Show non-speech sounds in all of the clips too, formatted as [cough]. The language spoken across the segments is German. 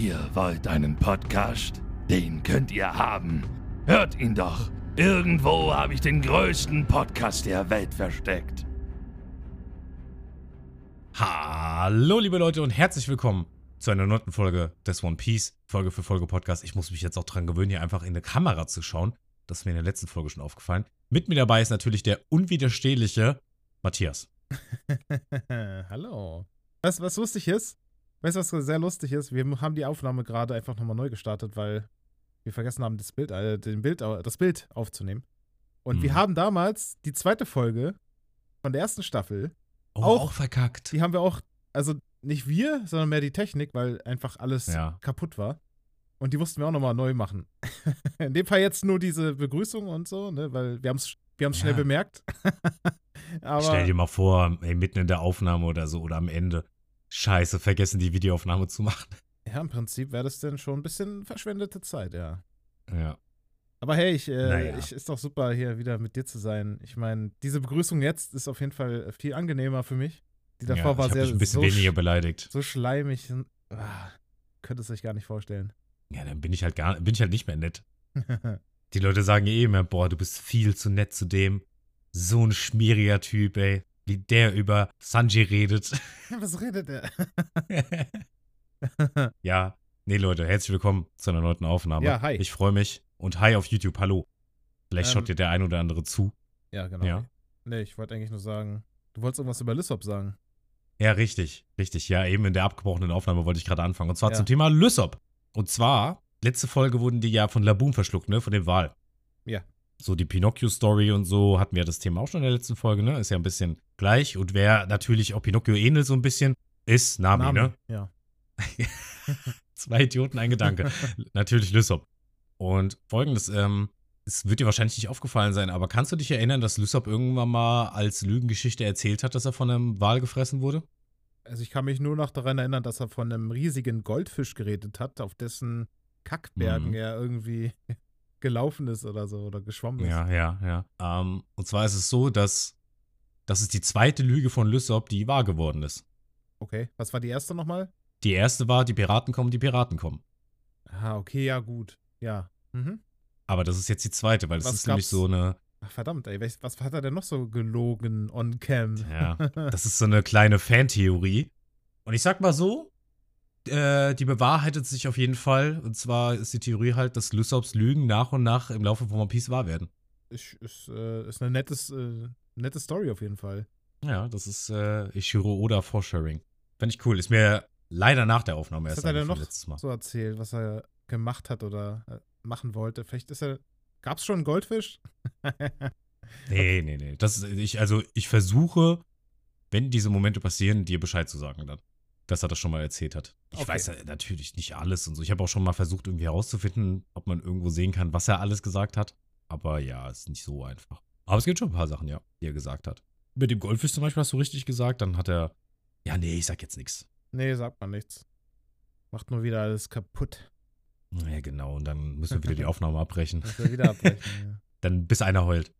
Ihr wollt einen Podcast? Den könnt ihr haben. Hört ihn doch. Irgendwo habe ich den größten Podcast der Welt versteckt. Hallo, liebe Leute, und herzlich willkommen zu einer neunten Folge des One Piece Folge für Folge Podcast. Ich muss mich jetzt auch dran gewöhnen, hier einfach in eine Kamera zu schauen. Das ist mir in der letzten Folge schon aufgefallen. Mit mir dabei ist natürlich der unwiderstehliche Matthias. [laughs] Hallo. Was, was lustig ist? Weißt du, was sehr lustig ist? Wir haben die Aufnahme gerade einfach nochmal neu gestartet, weil wir vergessen haben, das Bild, äh, den Bild, das Bild aufzunehmen. Und Mhm. wir haben damals die zweite Folge von der ersten Staffel, Oh, Auch- auch verkackt. die haben wir auch, also nicht wir, sondern mehr die Technik, weil einfach alles Ja. kaputt war. Und die mussten wir auch nochmal neu machen. [laughs] In dem Fall jetzt nur diese Begrüßung und so, ne, weil wir haben es wir haben's schnell Ja. bemerkt. [laughs] Aber Stell dir mal vor, ey, mitten in der Aufnahme oder so oder am Ende. Scheiße, vergessen die Videoaufnahme zu machen. ja, im Prinzip wäre das dann schon ein bisschen verschwendete Zeit, ja. Ja. Aber hey, ich, äh, Naja. ich ist doch super, hier wieder mit dir zu sein. Ich meine, diese Begrüßung jetzt ist auf jeden Fall viel angenehmer für mich. Die davor ja, war sehr dich ein bisschen so, weniger beleidigt. so schleimig. Ah, könnte es euch gar nicht vorstellen. Ja, dann bin ich halt gar, bin ich halt nicht mehr nett. [laughs] Die Leute sagen eh immer, boah, du bist viel zu nett zu dem. So ein schmieriger Typ, ey. Wie der über Sanji redet. [laughs] Was redet der? [laughs] ja, nee, Leute, herzlich willkommen zu einer neuen Aufnahme. Ja, hi. Ich freue mich. Und hi auf YouTube, hallo. Vielleicht Ähm, schaut dir der ein oder andere zu. ja, genau. Ja. Nee, ich wollte eigentlich nur sagen, du wolltest irgendwas über Lissop sagen. Ja, richtig, richtig. Ja, eben in der abgebrochenen Aufnahme wollte ich gerade anfangen. Und zwar Ja. zum Thema Lysop. Und zwar, letzte Folge wurden die ja von Laboon verschluckt, ne? Von dem Wal. Ja. So die Pinocchio-Story und so hatten wir das Thema auch schon in der letzten Folge, ne? Ist ja ein bisschen gleich. Und wer natürlich auch Pinocchio ähnelt so ein bisschen, ist Nami, ne? Ja. [laughs] Zwei Idioten, ein Gedanke. [laughs] Natürlich Lysop. Und folgendes, ähm, es wird dir wahrscheinlich nicht aufgefallen sein, aber kannst du dich erinnern, dass Lysop irgendwann mal als Lügengeschichte erzählt hat, dass er von einem Wal gefressen wurde? Also ich kann mich nur noch daran erinnern, dass er von einem riesigen Goldfisch geredet hat, auf dessen Kackbergen Mhm. er irgendwie [laughs] gelaufen ist oder so oder geschwommen ist. Ja, ja, ja. Ähm, und zwar ist es so, dass das ist die zweite Lüge von Lysop, die wahr geworden ist. Okay. Was war die erste nochmal? Die erste war, die Piraten kommen, die Piraten kommen. Ah, okay, ja, gut. Ja. Mhm. Aber das ist jetzt die zweite, weil das Was ist nämlich so eine, Ach, verdammt, ey. Was, hat er denn noch so gelogen on cam? ja, [laughs] das ist so eine kleine Fantheorie. Und ich sag mal so, äh, die bewahrheitet sich auf jeden Fall. Und zwar ist die Theorie halt, dass Lysops Lügen nach und nach im Laufe von One Piece wahr werden. ist, ist, äh, ist eine nettes, äh, nette Story auf jeden Fall. Ja, das ist äh, Ishiro Oda Foresharing. Fand ich cool. Ist mir leider nach der Aufnahme Was erst hat er noch letztes Mal. so erzählt, was er gemacht hat oder äh, machen wollte? Vielleicht ist er. Gab's schon einen Goldfisch? [laughs] Nee, nee, nee. Das, ich, also ich versuche, wenn diese Momente passieren, dir Bescheid zu sagen dann. Dass er das schon mal erzählt hat. Ich Okay. weiß ja natürlich nicht alles und so. Ich habe auch schon mal versucht, irgendwie herauszufinden, ob man irgendwo sehen kann, was er alles gesagt hat. Aber ja, ist nicht so einfach. Aber es gibt schon ein paar Sachen, ja, die er gesagt hat. Mit dem Goldfisch zum Beispiel hast du richtig gesagt. Dann hat er. Ja, nee, ich sag jetzt nichts. Nee, sagt man nichts. Macht nur wieder alles kaputt. Ja, genau. Und dann müssen wir wieder die [laughs] Aufnahme abbrechen. Muss er wieder abbrechen. [laughs] Dann bis einer heult.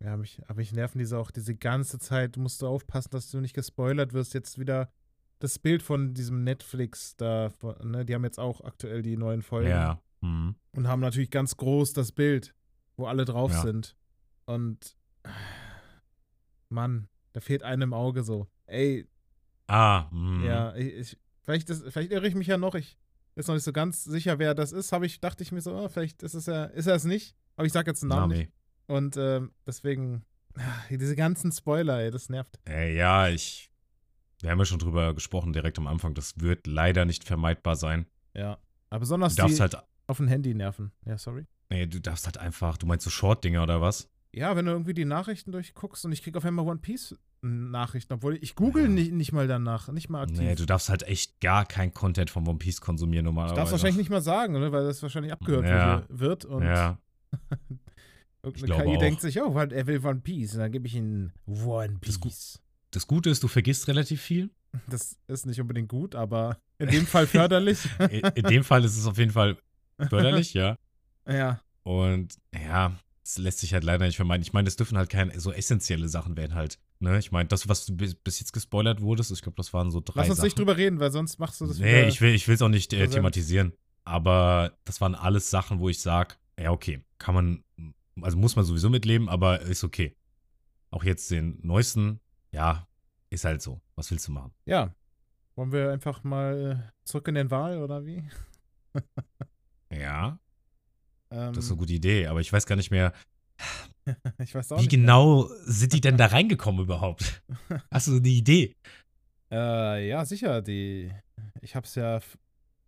ja, ja mich, aber mich nerven diese auch diese ganze Zeit. Du musst aufpassen, dass du nicht gespoilert wirst. Jetzt wieder das Bild von diesem Netflix da. von- Ne, die haben jetzt auch aktuell die neuen Folgen. Ja. Mhm. Und haben natürlich ganz groß das Bild, wo alle drauf Ja. sind. Und. Mann, da fehlt einem im Auge so. Ey, Ah, mhm. Ja, ich, ich vielleicht, ist, vielleicht irre ich mich ja noch. Ich bin jetzt noch nicht so ganz sicher, wer das ist. Habe ich, dachte ich mir so, oh, vielleicht ist es ja, ist er es nicht. Aber ich sage jetzt den Namen Nami. nicht. Und ähm, deswegen, ah, diese ganzen Spoiler, ey, das nervt. Äh, ja, ich. Wir haben ja schon drüber gesprochen, direkt am Anfang. Das wird leider nicht vermeidbar sein. Ja. Aber besonders Du darfst halt. auf dem Handy nerven. Ja, sorry. Nee, du darfst halt einfach. Du meinst so Short-Dinger oder was? Ja, wenn du irgendwie die Nachrichten durchguckst und ich krieg auf einmal One Piece Nachrichten, obwohl ich google Ja. nicht, nicht mal danach, nicht mal aktiv. Nee, du darfst halt echt gar kein Content von One Piece konsumieren ich normalerweise. darf es wahrscheinlich nicht mal sagen, ne, weil das wahrscheinlich abgehört Ja. wird-. Und Ja, [laughs] irgendeine KI auch. denkt sich, oh, er will One Piece. Und dann gebe ich ihm One Das. Piece. das Gute ist, du vergisst relativ viel. Das ist nicht unbedingt gut, aber in dem Fall förderlich. [laughs] In, in dem Fall ist es auf jeden Fall förderlich, [laughs] ja. ja. Und ja, das lässt sich halt leider nicht vermeiden. Ich meine, das dürfen halt keine so essentielle Sachen werden halt. Ne? Ich meine, das, was du bis, jetzt gespoilert wurdest, ich glaube, das waren so drei Lass uns Sachen. nicht drüber reden, weil sonst machst du das Nee, ich will es auch nicht äh, thematisieren. Aber das waren alles Sachen, wo ich sage, ja, okay, kann man, also muss man sowieso mitleben, aber ist okay. Auch jetzt den neuesten, ja, ist halt so. Was willst du machen? Ja. Wollen wir einfach mal zurück in den Wahl oder wie? Ja, Ähm, das ist eine gute Idee, aber ich weiß gar nicht mehr, [laughs] ich weiß auch wie nicht. genau sind die denn da reingekommen überhaupt? [laughs] Hast du eine Idee? Äh, ja, sicher. Die, ich habe es ja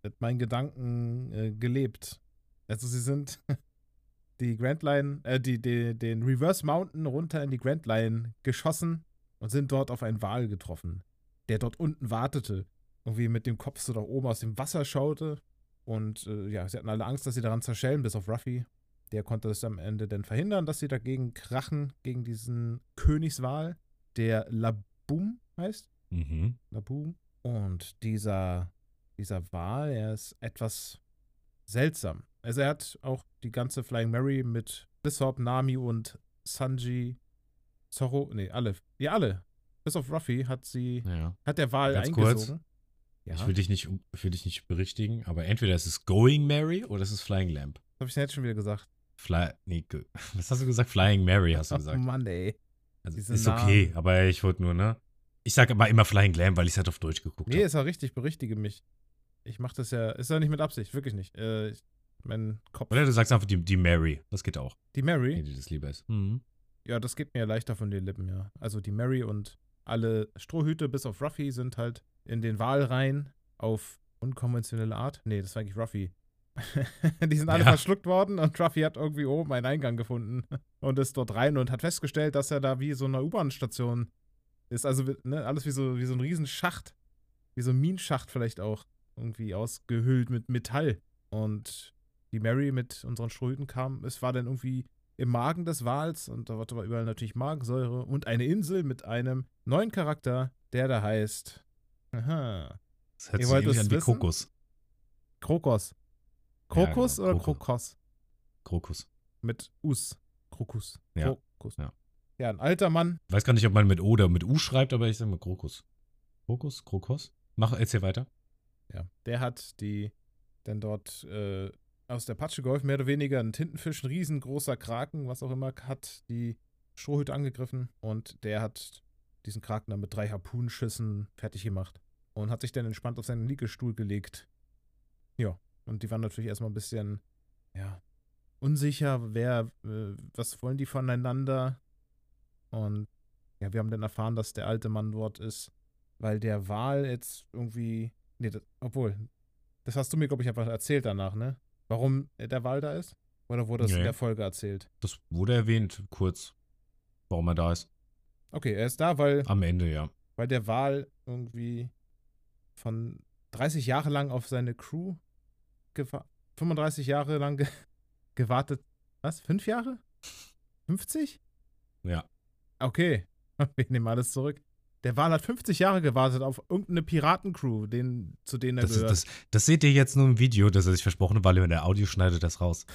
mit meinen Gedanken äh, gelebt. Also sie sind [laughs] die Grand Line, äh, die, die, den Reverse Mountain runter in die Grand Line geschossen und sind dort auf einen Wal getroffen, der dort unten wartete. Irgendwie mit dem Kopf so da oben aus dem Wasser schaute. Und äh, ja, sie hatten alle Angst, dass sie daran zerschellen, bis auf Ruffy. Der konnte es am Ende dann verhindern, dass sie dagegen krachen, gegen diesen Königswal, der Laboom heißt. Mhm. Laboom. Und dieser, dieser Wal, er ist etwas seltsam. Also er hat auch die ganze Flying Mary mit Lissop, Nami und Sanji, Zorro, nee, alle. Ja, alle. Bis auf Ruffy hat sie, Ja. hat der Wal Ganz kurz. Ja, Ich will dich nicht, ich will dich nicht berichtigen, aber entweder ist es Going Mary oder es ist Flying Lamp. das habe ich jetzt schon wieder gesagt. Fly, nee, [laughs] was hast du gesagt? Flying Mary hast du Oh gesagt. Mann, ey. Also diese ist okay, Namen. aber ich wollte nur, ne? Ich sage aber immer Flying Lamb, weil ich es halt auf Deutsch geguckt Nee, habe. ist ja richtig, berichtige mich. Ich mache das ja, ist ja nicht mit Absicht, wirklich nicht. Äh, ich, mein Kopf. Oder du sagst einfach die, die Mary. Das geht auch. Die Mary? Nee, die das lieber ist. Mhm. Ja, das geht mir leichter von den Lippen, ja. Also die Mary und alle Strohhüte bis auf Ruffy sind halt in den Wal rein auf unkonventionelle Art. Nee, das war eigentlich Ruffy. [laughs] die sind alle Ja. verschluckt worden und Ruffy hat irgendwie oben einen Eingang gefunden und ist dort rein und hat festgestellt, dass er da wie so eine U-Bahn-Station ist. Also ne, alles wie so, wie so ein Riesenschacht. Wie so ein Minenschacht vielleicht auch. Irgendwie ausgehüllt mit Metall. Und die Mary mit unseren Strohhüten kam. Es war dann irgendwie im Magen des Wals und da war aber überall natürlich Magensäure und eine Insel mit einem neuen Charakter, der da heißt. Aha. Das hört Ihr sich wollt es an wie wissen? Krokos. Krokos. Krokus genau, oder Krokos. Krokus. Mit Us. Krokus. Ja. Krokus. Ja. ja, ein alter Mann. Ich weiß gar nicht, ob man mit O oder mit U schreibt, aber ich sage mal Krokus. Krokus? Krokos? Mach, erzähl weiter. Ja, der hat die dann dort äh, aus der Patsche geholfen, mehr oder weniger ein Tintenfisch, ein riesengroßer Kraken, was auch immer, hat die Strohhüte angegriffen und der hat diesen Kraken dann mit drei Harpunenschüssen fertig gemacht und hat sich dann entspannt auf seinen Liegestuhl gelegt. Ja, und die waren natürlich erstmal ein bisschen, ja, unsicher, wer, äh, was wollen die voneinander? Und ja, wir haben dann erfahren, dass der alte Mann dort ist, weil der Wal jetzt irgendwie, nee, das, obwohl, das hast du mir, glaube ich, einfach erzählt danach, ne? Warum der Wal da ist? Oder wurde das in Nee. der Folge erzählt? Das wurde erwähnt, kurz, warum er da ist. Okay, er ist da, weil, Am Ende, ja. weil der Wal irgendwie von 30 Jahre lang auf seine Crew gewa 35 Jahre lang ge [laughs] gewartet. Was? Fünf Jahre? 50? Ja. Okay, [laughs] wir nehmen alles zurück. Der Wal hat 50 Jahre gewartet auf irgendeine Piratencrew, den, zu denen er Das, ist, gehört. das, das seht ihr jetzt nur im Video, das er sich versprochen hat, weil er in der Audio schneidet das raus,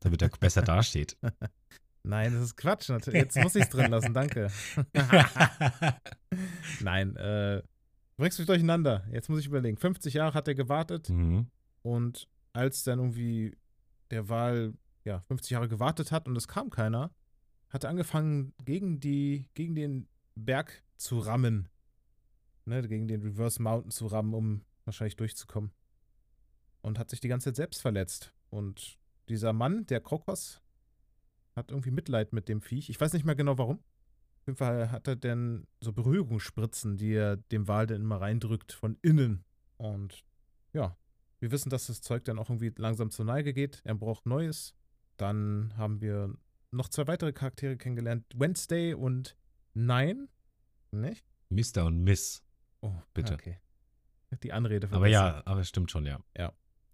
damit er besser dasteht. [laughs] Nein, das ist Quatsch. [laughs] Jetzt muss ich es drin lassen, danke. [laughs] Nein, äh, du bringst mich durcheinander. Jetzt muss ich überlegen. 50 Jahre hat er gewartet mhm. und als dann irgendwie der Wahl ja 50 Jahre gewartet hat und es kam keiner, hat er angefangen gegen die gegen den Berg zu rammen. Ne, gegen den Reverse Mountain zu rammen, um wahrscheinlich durchzukommen. Und hat sich die ganze Zeit selbst verletzt. Und dieser Mann, der Krokos, hat irgendwie Mitleid mit dem Viech. Ich weiß nicht mehr genau warum. Auf jeden Fall hat er denn so Beruhigungsspritzen, die er dem Wal dann immer reindrückt von innen. Und ja, wir wissen, dass das Zeug dann auch irgendwie langsam zur Neige geht. Er braucht Neues. Dann haben wir noch zwei weitere Charaktere kennengelernt. Wednesday und Nine. Nicht? Mr. und Miss. Oh, Bitte. Okay. Die Anrede Aber ja, aber stimmt schon, ja.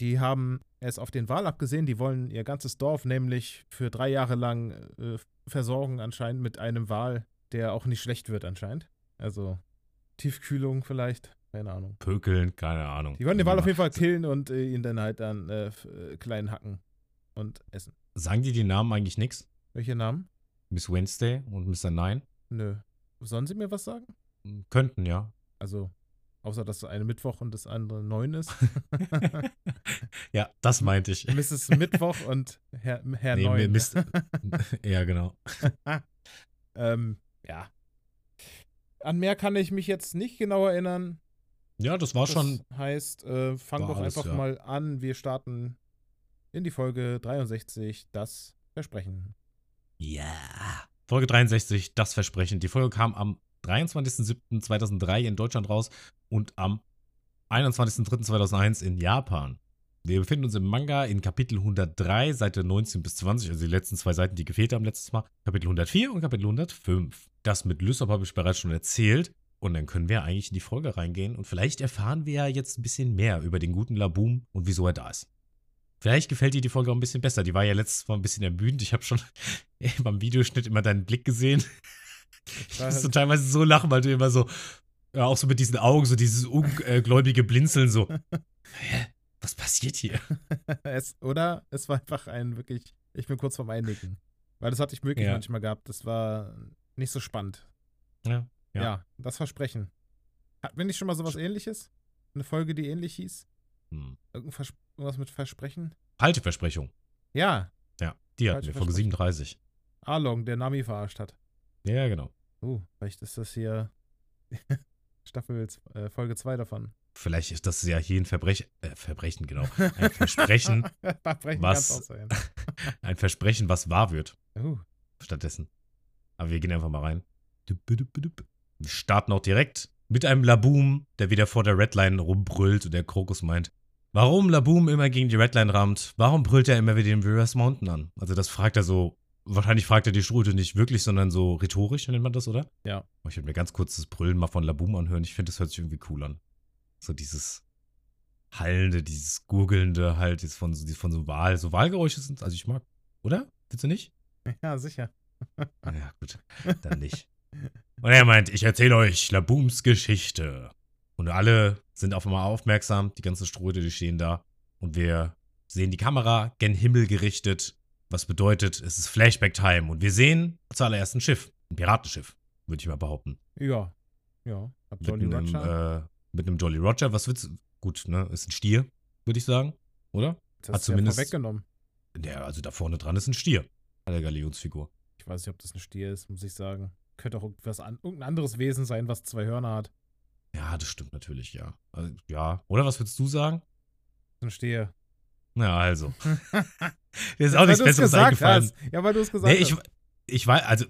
Die haben es auf den Wal abgesehen. Die wollen ihr ganzes Dorf nämlich für drei Jahre lang äh, versorgen, anscheinend mit einem Wal, der auch nicht schlecht wird, anscheinend. Also Tiefkühlung vielleicht. Keine Ahnung. Pökeln, keine Ahnung. Die wollen den Wal auf jeden Fall killen und äh, ihn dann halt dann äh, äh, klein hacken und essen. Sagen die die Namen eigentlich nichts? Welche Namen? Miss Wednesday und Mr. Nine. Nö. Sollen sie mir was sagen? Könnten, ja. Also, außer dass das eine Mittwoch und das andere neun ist. [laughs] ja, das meinte ich. Mrs. Mittwoch und Herr, Herr Nee, Neun. Mist. [laughs] ja, genau. [laughs] ähm, ja. An mehr kann ich mich jetzt nicht genau erinnern. Ja, das war Das schon. heißt, äh, fang doch einfach ja. mal an. Wir starten in die Folge 63, das Versprechen. Ja. Folge 63, das Versprechen. Die Folge kam am 23.07.2003 in Deutschland raus und am 21.03.2001 in Japan. Wir befinden uns im Manga in Kapitel 103, Seite 19 bis 20, also die letzten zwei Seiten, die gefehlt haben letztes Mal. Kapitel 104 und Kapitel 105. Das mit Lysop habe ich bereits schon erzählt. Und dann können wir eigentlich in die Folge reingehen und vielleicht erfahren wir ja jetzt ein bisschen mehr über den guten Laboom und wieso er da ist. Vielleicht gefällt dir die Folge auch ein bisschen besser. Die war ja letztes Mal ein bisschen ermüdend. Ich habe schon [laughs] beim Videoschnitt immer deinen Blick gesehen. [laughs] Ich musste teilweise so lachen, weil du immer so, ja, auch so mit diesen Augen, so dieses ungläubige Blinzeln, so. [laughs] Hä? Was passiert hier? [laughs] es, oder es war einfach ein wirklich, ich bin kurz vorm Einnicken. Weil das hatte ich wirklich Ja. manchmal gehabt. Das war nicht so spannend. Ja. Ja, Ja. das Versprechen. Hat, wenn nicht schon mal sowas ähnliches? Eine Folge, die ähnlich hieß? Hm. Irgendwas mit Versprechen? Falsche Versprechung. Ja, Ja, die hatten wir, Folge Versprechung. 37. Arlong, der Nami verarscht hat. Ja, genau. Uh, vielleicht ist das hier [laughs] Staffel äh, Folge 2 davon. Vielleicht ist das ja hier ein Verbrechen, äh, Verbrechen, genau. [laughs] Ein Versprechen, [laughs] Versprechen was- ein Versprechen, was wahr wird. Uh, stattdessen. Aber wir gehen einfach mal rein. Wir starten auch direkt mit einem Laboom, der wieder vor der Redline rumbrüllt und der Krokus meint, warum Laboom immer gegen die Redline rammt, warum brüllt er immer wieder den Reverse Mountain an? Also das fragt er so, wahrscheinlich fragt er die Strute nicht wirklich, sondern so rhetorisch, nennt man das, oder? Ja. Oh, Ich würde mir ganz kurz das Brüllen mal von Laboom anhören. Ich finde, das hört sich irgendwie cool an. So dieses Hallende, dieses Gurgelnde halt, dieses von, von so Wahl. So Wahlgeräusche sind, also ich mag, oder? Findest du nicht? ja, sicher. Ah Ja, gut, dann nicht. Und er meint, ich erzähle euch Labooms Geschichte. Und alle sind auf einmal aufmerksam, die ganzen Ströte, die stehen da. Und wir sehen die Kamera gen Himmel gerichtet, was bedeutet, es ist Flashback-Time. Und wir sehen zuallererst ein Schiff, ein Piratenschiff, würde ich mal behaupten. Ja. Ja. Hab Mit Jolly einem, Roger. äh, mit einem Jolly Roger. Was wird's? Gut, ne? Ist ein Stier, würde ich sagen. Oder? das hat du ja zumindest- vorweggenommen. Der, also da vorne dran ist ein Stier. Bei der Galionsfigur. Ich weiß nicht, ob das ein Stier ist, muss ich sagen. Könnte auch irgendwas an, irgendein anderes Wesen sein, was zwei Hörner hat. Ja, das stimmt natürlich, ja. Also, ja. Oder was würdest du sagen? Ein Stier. Ja, also. [laughs] Mir ist auch nichts Besseres eingefallen. hast. Ja, weil du es gesagt Nee, ich, hast. ich weiß, also,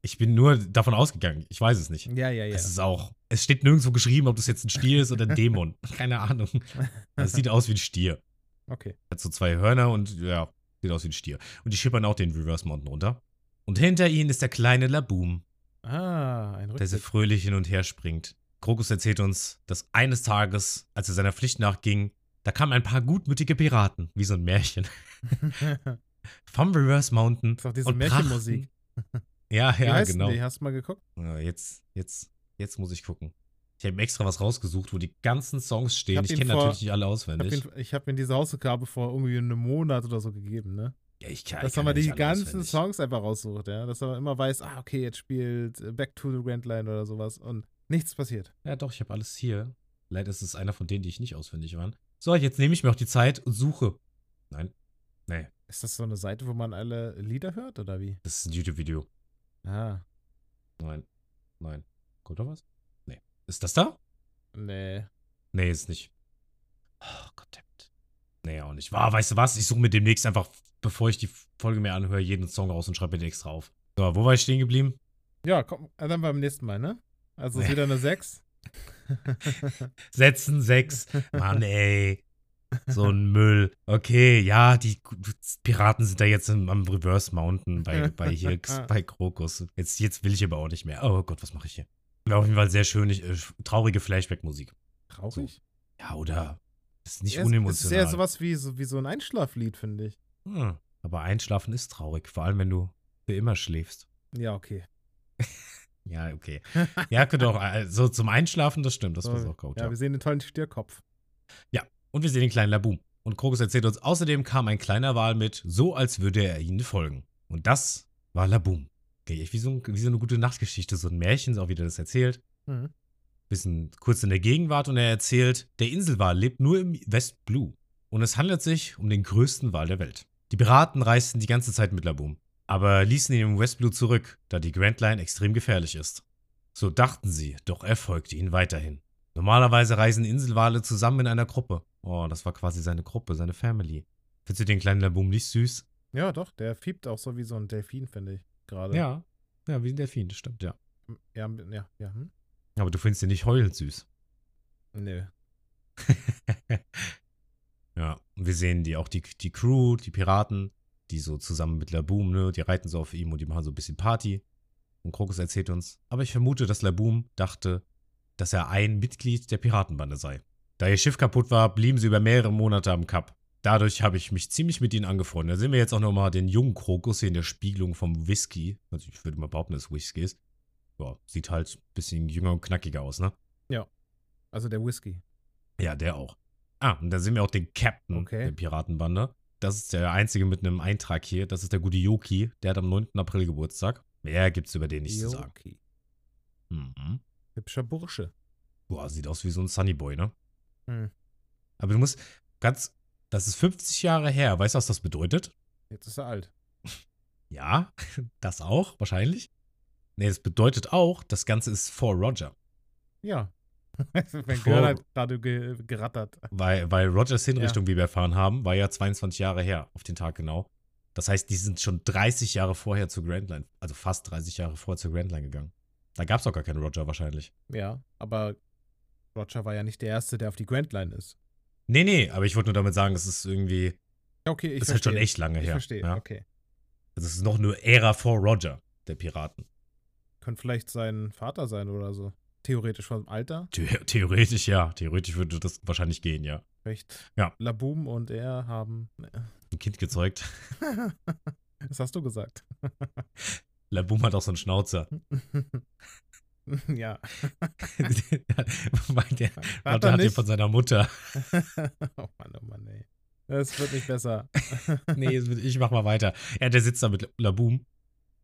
ich bin nur davon ausgegangen. Ich weiß es nicht. Ja, ja, ja. Es ist auch, es steht nirgendwo geschrieben, ob das jetzt ein Stier ist oder ein [laughs] Dämon. Keine Ahnung. Es sieht aus wie ein Stier. Okay. Hat so zwei Hörner und ja, sieht aus wie ein Stier. Und die schippern auch den Reverse Mountain runter. Und hinter ihnen ist der kleine Laboom, Ah, ein der so Rückblick. fröhlich hin und her springt. Krokus erzählt uns, dass eines Tages, als er seiner Pflicht nachging, da kamen ein paar gutmütige Piraten, wie so ein Märchen, [laughs] vom Reverse Mountain. ist doch diese Märchenmusik. Ja, Wie ja, heißt genau. die? Hast du mal geguckt? Ja, jetzt, jetzt, jetzt muss ich gucken. Ich habe extra was rausgesucht, wo die ganzen Songs stehen. hab Ich, ihn kenne natürlich nicht alle Ich auswendig. ihn- ich habe mir diese Hausaufgabe vor irgendwie einem Monat oder so gegeben, ne? ja, ich kann, Dass ich man die ganzen auswendig. Songs einfach raussucht, ja? Dass man immer weiß, ah, okay, jetzt spielt Back to the Grand Line oder sowas und nichts passiert. Ja, doch, ich habe alles hier. Leider ist es einer von denen, die ich nicht auswendig waren. So, jetzt nehme ich mir auch die Zeit und suche. Nein, nee, Ist das so eine Seite, wo man alle Lieder hört oder wie? das ist ein YouTube-Video. Ah, Nein, nein. Kommt da was? Nee. Ist das da? nee. Nee, ist nicht. Oh, Gottverdammt. Nee, auch nicht. War, weißt du was? Ich suche mir demnächst einfach, bevor ich die Folge mir anhöre, jeden Song raus und schreibe mir den extra auf. So, wo war ich stehen geblieben? Ja, komm, dann beim nächsten Mal, ne? Also ist Nee. wieder eine 6. [laughs] [laughs] Setzen sechs. Mann, ey. So ein Müll. Okay, ja, die Piraten sind da jetzt am Reverse Mountain bei, bei hier, [laughs] bei Krokus. Jetzt, jetzt will ich aber auch nicht mehr. Oh Gott, was mache ich hier? War auf jeden Fall sehr schön, äh, traurige Flashback-Musik. Traurig? Ja, oder? Ist nicht es- Es ist unemotional. eher sowas wie so, wie so ein Einschlaflied, finde ich. Hm, aber einschlafen ist traurig, vor allem wenn du für immer schläfst. Ja, okay. [laughs] Ja, okay. [laughs] Ja, könnte auch, also zum Einschlafen, das stimmt, das war auch gut. ja, Ja. wir sehen den tollen Stierkopf. Und wir sehen den kleinen Laboom. Und Krokus erzählt uns, außerdem kam ein kleiner Wal mit, so als würde er ihnen folgen. Und das war Laboom. Okay, wie, so ein, wie so eine gute Nachtgeschichte, so ein Märchen, auch wie der das erzählt. Mhm. Bisschen kurz in der Gegenwart und er erzählt, der Inselwal lebt nur im West Blue. Und es handelt sich um den größten Wal der Welt. Die Piraten reisten die ganze Zeit mit Laboom, aber ließen ihn im West Blue zurück, da die Grand Line extrem gefährlich ist. So dachten sie, doch er folgte ihnen weiterhin. Normalerweise reisen Inselwale zusammen in einer Gruppe. Oh, das war quasi seine Gruppe, seine Family. Findest du den kleinen Laboom nicht süß? Ja, doch, der fiebt auch so wie so ein Delfin, finde ich. Gerade. Ja. Ja, wie ein Delfin, das stimmt, ja. Ja, ja, ja. Hm? Aber du findest ihn nicht heulend süß. Nö. [laughs] ja, wir sehen die auch die, die Crew, die Piraten, die so zusammen mit Laboom, ne, die reiten so auf ihm und die machen so ein bisschen Party. Und Krokus erzählt uns, aber ich vermute, dass Laboom dachte, dass er ein Mitglied der Piratenbande sei. Da ihr Schiff kaputt war, blieben sie über mehrere Monate am Kap. Dadurch habe ich mich ziemlich mit ihnen angefreundet. Da sehen wir jetzt auch nochmal den jungen Krokus hier in der Spiegelung vom Whisky. Also ich würde mal behaupten, dass es Whisky ist. Ja, sieht halt ein bisschen jünger und knackiger aus, ne? Also der Whisky. Ja, der auch. Ah, und da sehen wir auch den Captain Okay. der Piratenbande. Das ist der einzige mit einem eintrag hier. Das ist der gute Yoki. Der hat am 9. April Geburtstag. Mehr gibt's über den nicht zu sagen. Yoki. Mhm. Hübscher Bursche. Boah, sieht aus wie so ein Sunnyboy, ne? Hm. Aber du musst ganz. Das ist 50 Jahre her. Weißt du, was das bedeutet? Jetzt ist er alt. [laughs] Ja, [laughs] das auch, wahrscheinlich. Nee, das bedeutet auch, das Ganze ist vor Roger. Ja. [laughs] mein Gehirn hat gerade ge gerattert. Weil, weil Rogers Hinrichtung, wie wir erfahren haben, war ja 22 Jahre her, auf den Tag genau. Das heißt, die sind schon 30 Jahre vorher zur Grand Line, also fast 30 Jahre vorher zur Grand Line gegangen. Da gab es auch gar keinen Roger wahrscheinlich. Ja, aber Roger war ja nicht der Erste, der auf die Grand Line ist. Nee, nee, aber ich wollte nur damit sagen, es ist irgendwie, Ja, Okay, ich das ist halt schon echt lange Ich her. verstehe, Ja? okay. Also es ist noch nur Ära vor Roger, der Piraten. Könnte vielleicht sein Vater sein oder so. Theoretisch vom Alter. The theoretisch ja, theoretisch würde das wahrscheinlich gehen, ja. Vielleicht Ja. Laboom und er haben. Ein Kind gezeugt. [laughs] Was hast du gesagt? [laughs] Laboom hat auch so einen Schnauzer. [laughs] ja. Der Hat er hat den von seiner Mutter. oh Mann, oh Mann, ey. Es wird nicht besser. nee, ich mach mal weiter. Ja, der sitzt da mit Laboom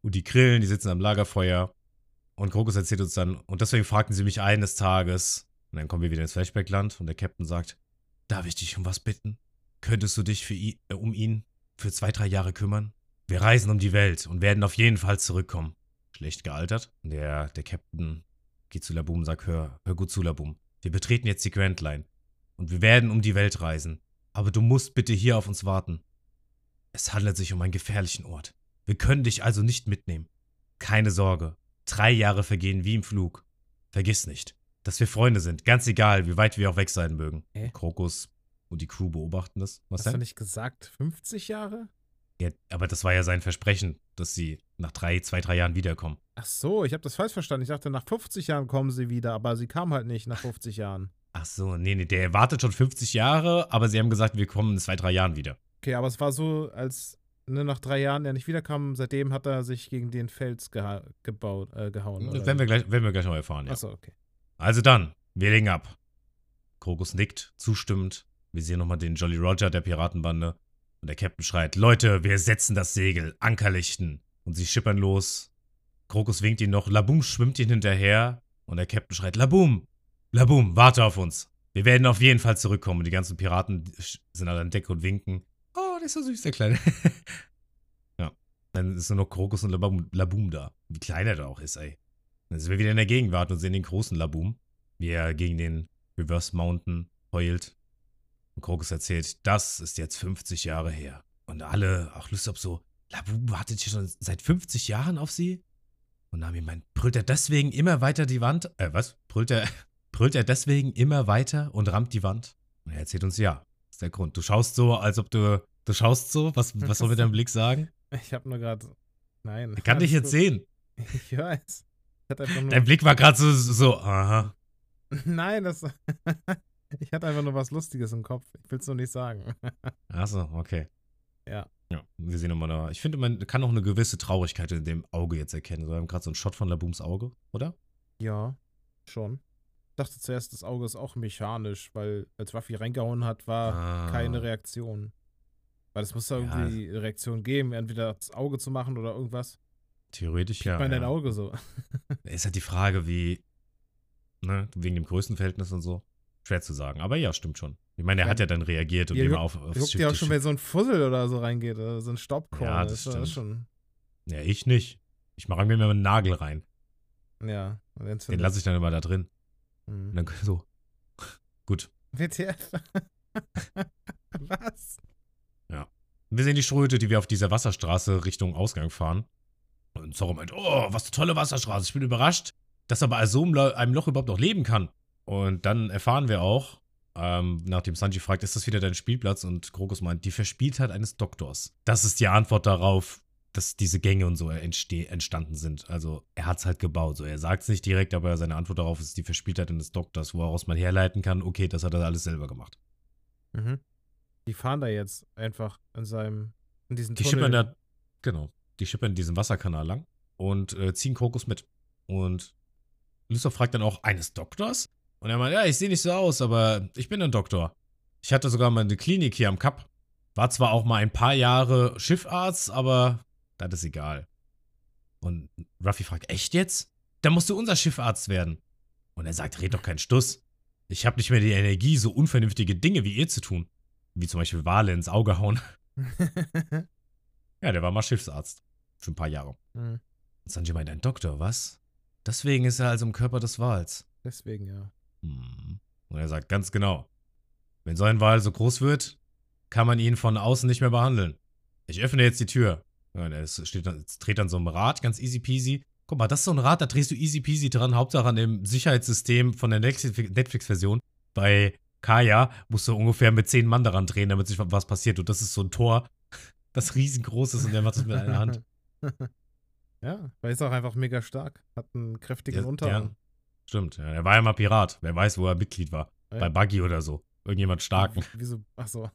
und die grillen, die sitzen am Lagerfeuer. Und Krokus erzählt uns dann, und deswegen fragten sie mich eines Tages, und dann kommen wir wieder ins Flashbackland und der Captain sagt, darf ich dich um was bitten? Könntest du dich für ihn, äh, um ihn für zwei, drei Jahre kümmern? Wir reisen um die Welt und werden auf jeden Fall zurückkommen. Schlecht gealtert. Der, der Captain geht zu Laboom und sagt, hör, hör gut zu, Laboom. Wir betreten jetzt die Grand Line. Und wir werden um die Welt reisen. Aber du musst bitte hier auf uns warten. Es handelt sich um einen gefährlichen Ort. Wir können dich also nicht mitnehmen. Keine Sorge. Drei Jahre vergehen wie im Flug. Vergiss nicht, dass wir Freunde sind, ganz egal, wie weit wir auch weg sein mögen. Hä? Krokus und die Crew beobachten das. Was Hast du nicht gesagt 50 Jahre? Ja, aber das war ja sein Versprechen, dass sie nach drei, zwei, drei Jahren wiederkommen. Ach so, ich habe das falsch verstanden. Ich dachte, nach 50 Jahren kommen sie wieder, aber sie kam halt nicht nach 50 Jahren. Ach so, nee, nee, der wartet schon 50 Jahre, aber sie haben gesagt, wir kommen in zwei, drei Jahren wieder. Okay, aber es war so, als ne, nach drei Jahren er nicht wiederkam, seitdem hat er sich gegen den Fels geha gebaut, äh, gehauen. Das oder werden wir gleich, werden wir gleich noch erfahren, ja. Achso, okay. Also dann, wir legen ab. Krokus nickt, zustimmend. Wir sehen nochmal den Jolly Roger der Piratenbande. Und der Captain schreit: Leute, wir setzen das Segel, Anker lichten. Und sie schippern los. Krokus winkt ihn noch, Laboom schwimmt ihn hinterher. Und der Captain schreit: Laboom! Laboom, warte auf uns. Wir werden auf jeden Fall zurückkommen. Und die ganzen Piraten sind alle an Deck und winken. Ist so süß, der Kleine. [laughs] ja. Dann ist nur noch Krokus und Laboom, Laboom da. Wie klein er da auch ist, ey. Dann sind wir wieder in der Gegenwart und sehen den großen Laboom, wie er gegen den Reverse Mountain heult. Und Krokus erzählt, das ist jetzt 50 Jahre her. Und alle, auch Lysop so, Laboom wartet hier schon seit 50 Jahren auf sie? Und Nami meint, brüllt er deswegen immer weiter die Wand? Äh, was? Brüllt er, [laughs] brüllt er deswegen immer weiter und rammt die Wand? Und er erzählt uns, ja, das ist der Grund. Du schaust so, als ob du, du schaust so, was, was soll mit deinem Blick sagen? Ich habe nur gerade. Nein. Ich kann dich jetzt alles sehen. gut. [laughs] Ich weiß. Ich. Dein Blick war gerade so, so, aha. [laughs] Nein, das. [laughs] ich hatte einfach nur was Lustiges im Kopf. Ich will es nur nicht sagen. Achso, okay. Ja. Ja, wir sehen nochmal da. Ich finde, man kann auch eine gewisse Traurigkeit in dem Auge jetzt erkennen. Wir haben gerade so einen Shot von Labooms Auge, oder? Ja, schon. Ich dachte zuerst, das Auge ist auch mechanisch, weil als Waffi reingehauen hat, war Ah. keine Reaktion. Weil es muss da Ja. irgendwie eine Reaktion geben, entweder das Auge zu machen oder irgendwas. Theoretisch Piept ja. mal in dein ja. Auge so. Ist halt die Frage, wie, ne, wegen dem Größenverhältnis und so. Schwer zu sagen. Aber ja, stimmt schon. Ich meine, er Ja. hat ja dann reagiert und immer auf, aufs Schiff dir auch schon, wenn so ein Fussel oder so reingeht, oder so ein Staubkorn. Ja, das ist, stimmt. schon. Ja, ich nicht. Ich mache mir immer einen Nagel rein. Ja. Den lasse ich dann immer da drin. Mhm. Und dann [laughs] so. Gut. WTF? [laughs] Was? Wir sehen die Ströte, die wir auf dieser Wasserstraße Richtung Ausgang fahren. Und Zorro meint, oh, was eine tolle Wasserstraße. Ich bin überrascht, dass er bei so einem Lo- einem Loch überhaupt noch leben kann. Und dann erfahren wir auch, ähm, nachdem Sanji fragt, ist das wieder dein Spielplatz? Und Krokus meint, die Verspieltheit eines Doktors. Das ist die Antwort darauf, dass diese Gänge und so entstanden sind. Also er hat es halt gebaut. So, er sagt es nicht direkt, aber seine Antwort darauf ist die Verspieltheit eines Doktors, woraus man herleiten kann, okay, das hat er alles selber gemacht. Mhm. Die fahren da jetzt einfach in seinem, in diesen Die Tunnel. schippern da, genau, die schippern diesen Wasserkanal lang und äh, ziehen Krokus mit. Und Lysop fragt dann auch, eines Doktors? Und er meint, ja, ich sehe nicht so aus, aber ich bin ein Doktor. Ich hatte sogar mal eine Klinik hier am Kap. War zwar auch mal ein paar Jahre Schiffarzt, aber das ist egal. Und Ruffy fragt, echt jetzt? Dann musst du unser Schiffarzt werden. Und er sagt, red doch keinen Stuss. Ich habe nicht mehr die Energie, so unvernünftige Dinge wie ihr zu tun. Wie zum Beispiel Wale ins Auge hauen. [laughs] [laughs] Ja, der war mal Schiffsarzt. Für ein paar Jahre. Mhm. Und Sanji meint, ein Doktor, was? Deswegen ist er also im Körper des Wals. Deswegen, ja. Hm. Und er sagt ganz genau, wenn so ein Wal so groß wird, kann man ihn von außen nicht mehr behandeln. Ich öffne jetzt die Tür. Ja, und er steht dann, dreht dann so ein Rad, ganz easy peasy. Guck mal, das ist so ein Rad, da drehst du easy peasy dran. Hauptsache an dem Sicherheitssystem von der Netflix- Netflix-Version. Bei Kaya musst du ungefähr mit zehn Mann daran drehen, damit sich was passiert. Und das ist so ein Tor, [laughs] das riesengroß ist und der macht das mit einer Hand. [laughs] ja, weil ist auch einfach mega stark. Hat einen kräftigen Der- Unterarm. Stimmt, ja, er war ja mal Pirat. Wer weiß, wo er Mitglied war. Ja. Bei Buggy oder so. Irgendjemand starken. Wieso? Ach so.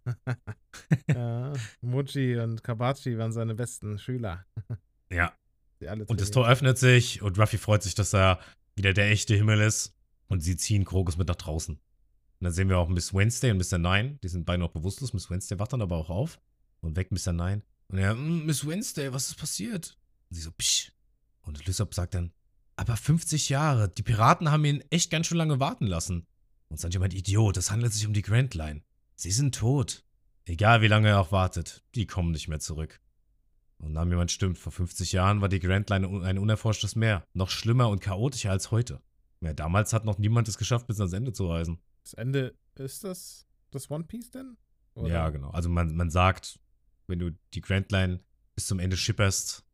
[laughs] ja, Mochi und Kabachi waren seine besten Schüler. Ja. Und das. Tor öffnet sich und Ruffy freut sich, dass er wieder der echte Himmel ist. Und sie ziehen Krokus mit nach draußen. Und dann sehen wir auch Miss Wednesday und Mr. Nine. Die sind beide noch bewusstlos. Miss Wednesday wacht dann aber auch auf und weckt Mr. Nine. Und er, "Mm, Miss Wednesday, was ist passiert? Und sie so, psch. Und Lysop sagt dann, aber 50 Jahre. Die Piraten haben ihn echt ganz schön lange warten lassen. Und Sanji meint, Idiot, es handelt sich um die Grand Line. Sie sind tot. Egal wie lange er auch wartet, die kommen nicht mehr zurück. Und Nami meint, stimmt, vor 50 Jahren war die Grand Line ein unerforschtes Meer. Noch schlimmer und chaotischer als heute. Ja, damals hat noch niemand es geschafft, bis ans Ende zu reisen. Das Ende, ist das das One Piece denn? Oder? Ja, genau. Also man, man sagt, wenn du die Grand Line bis zum Ende schipperst,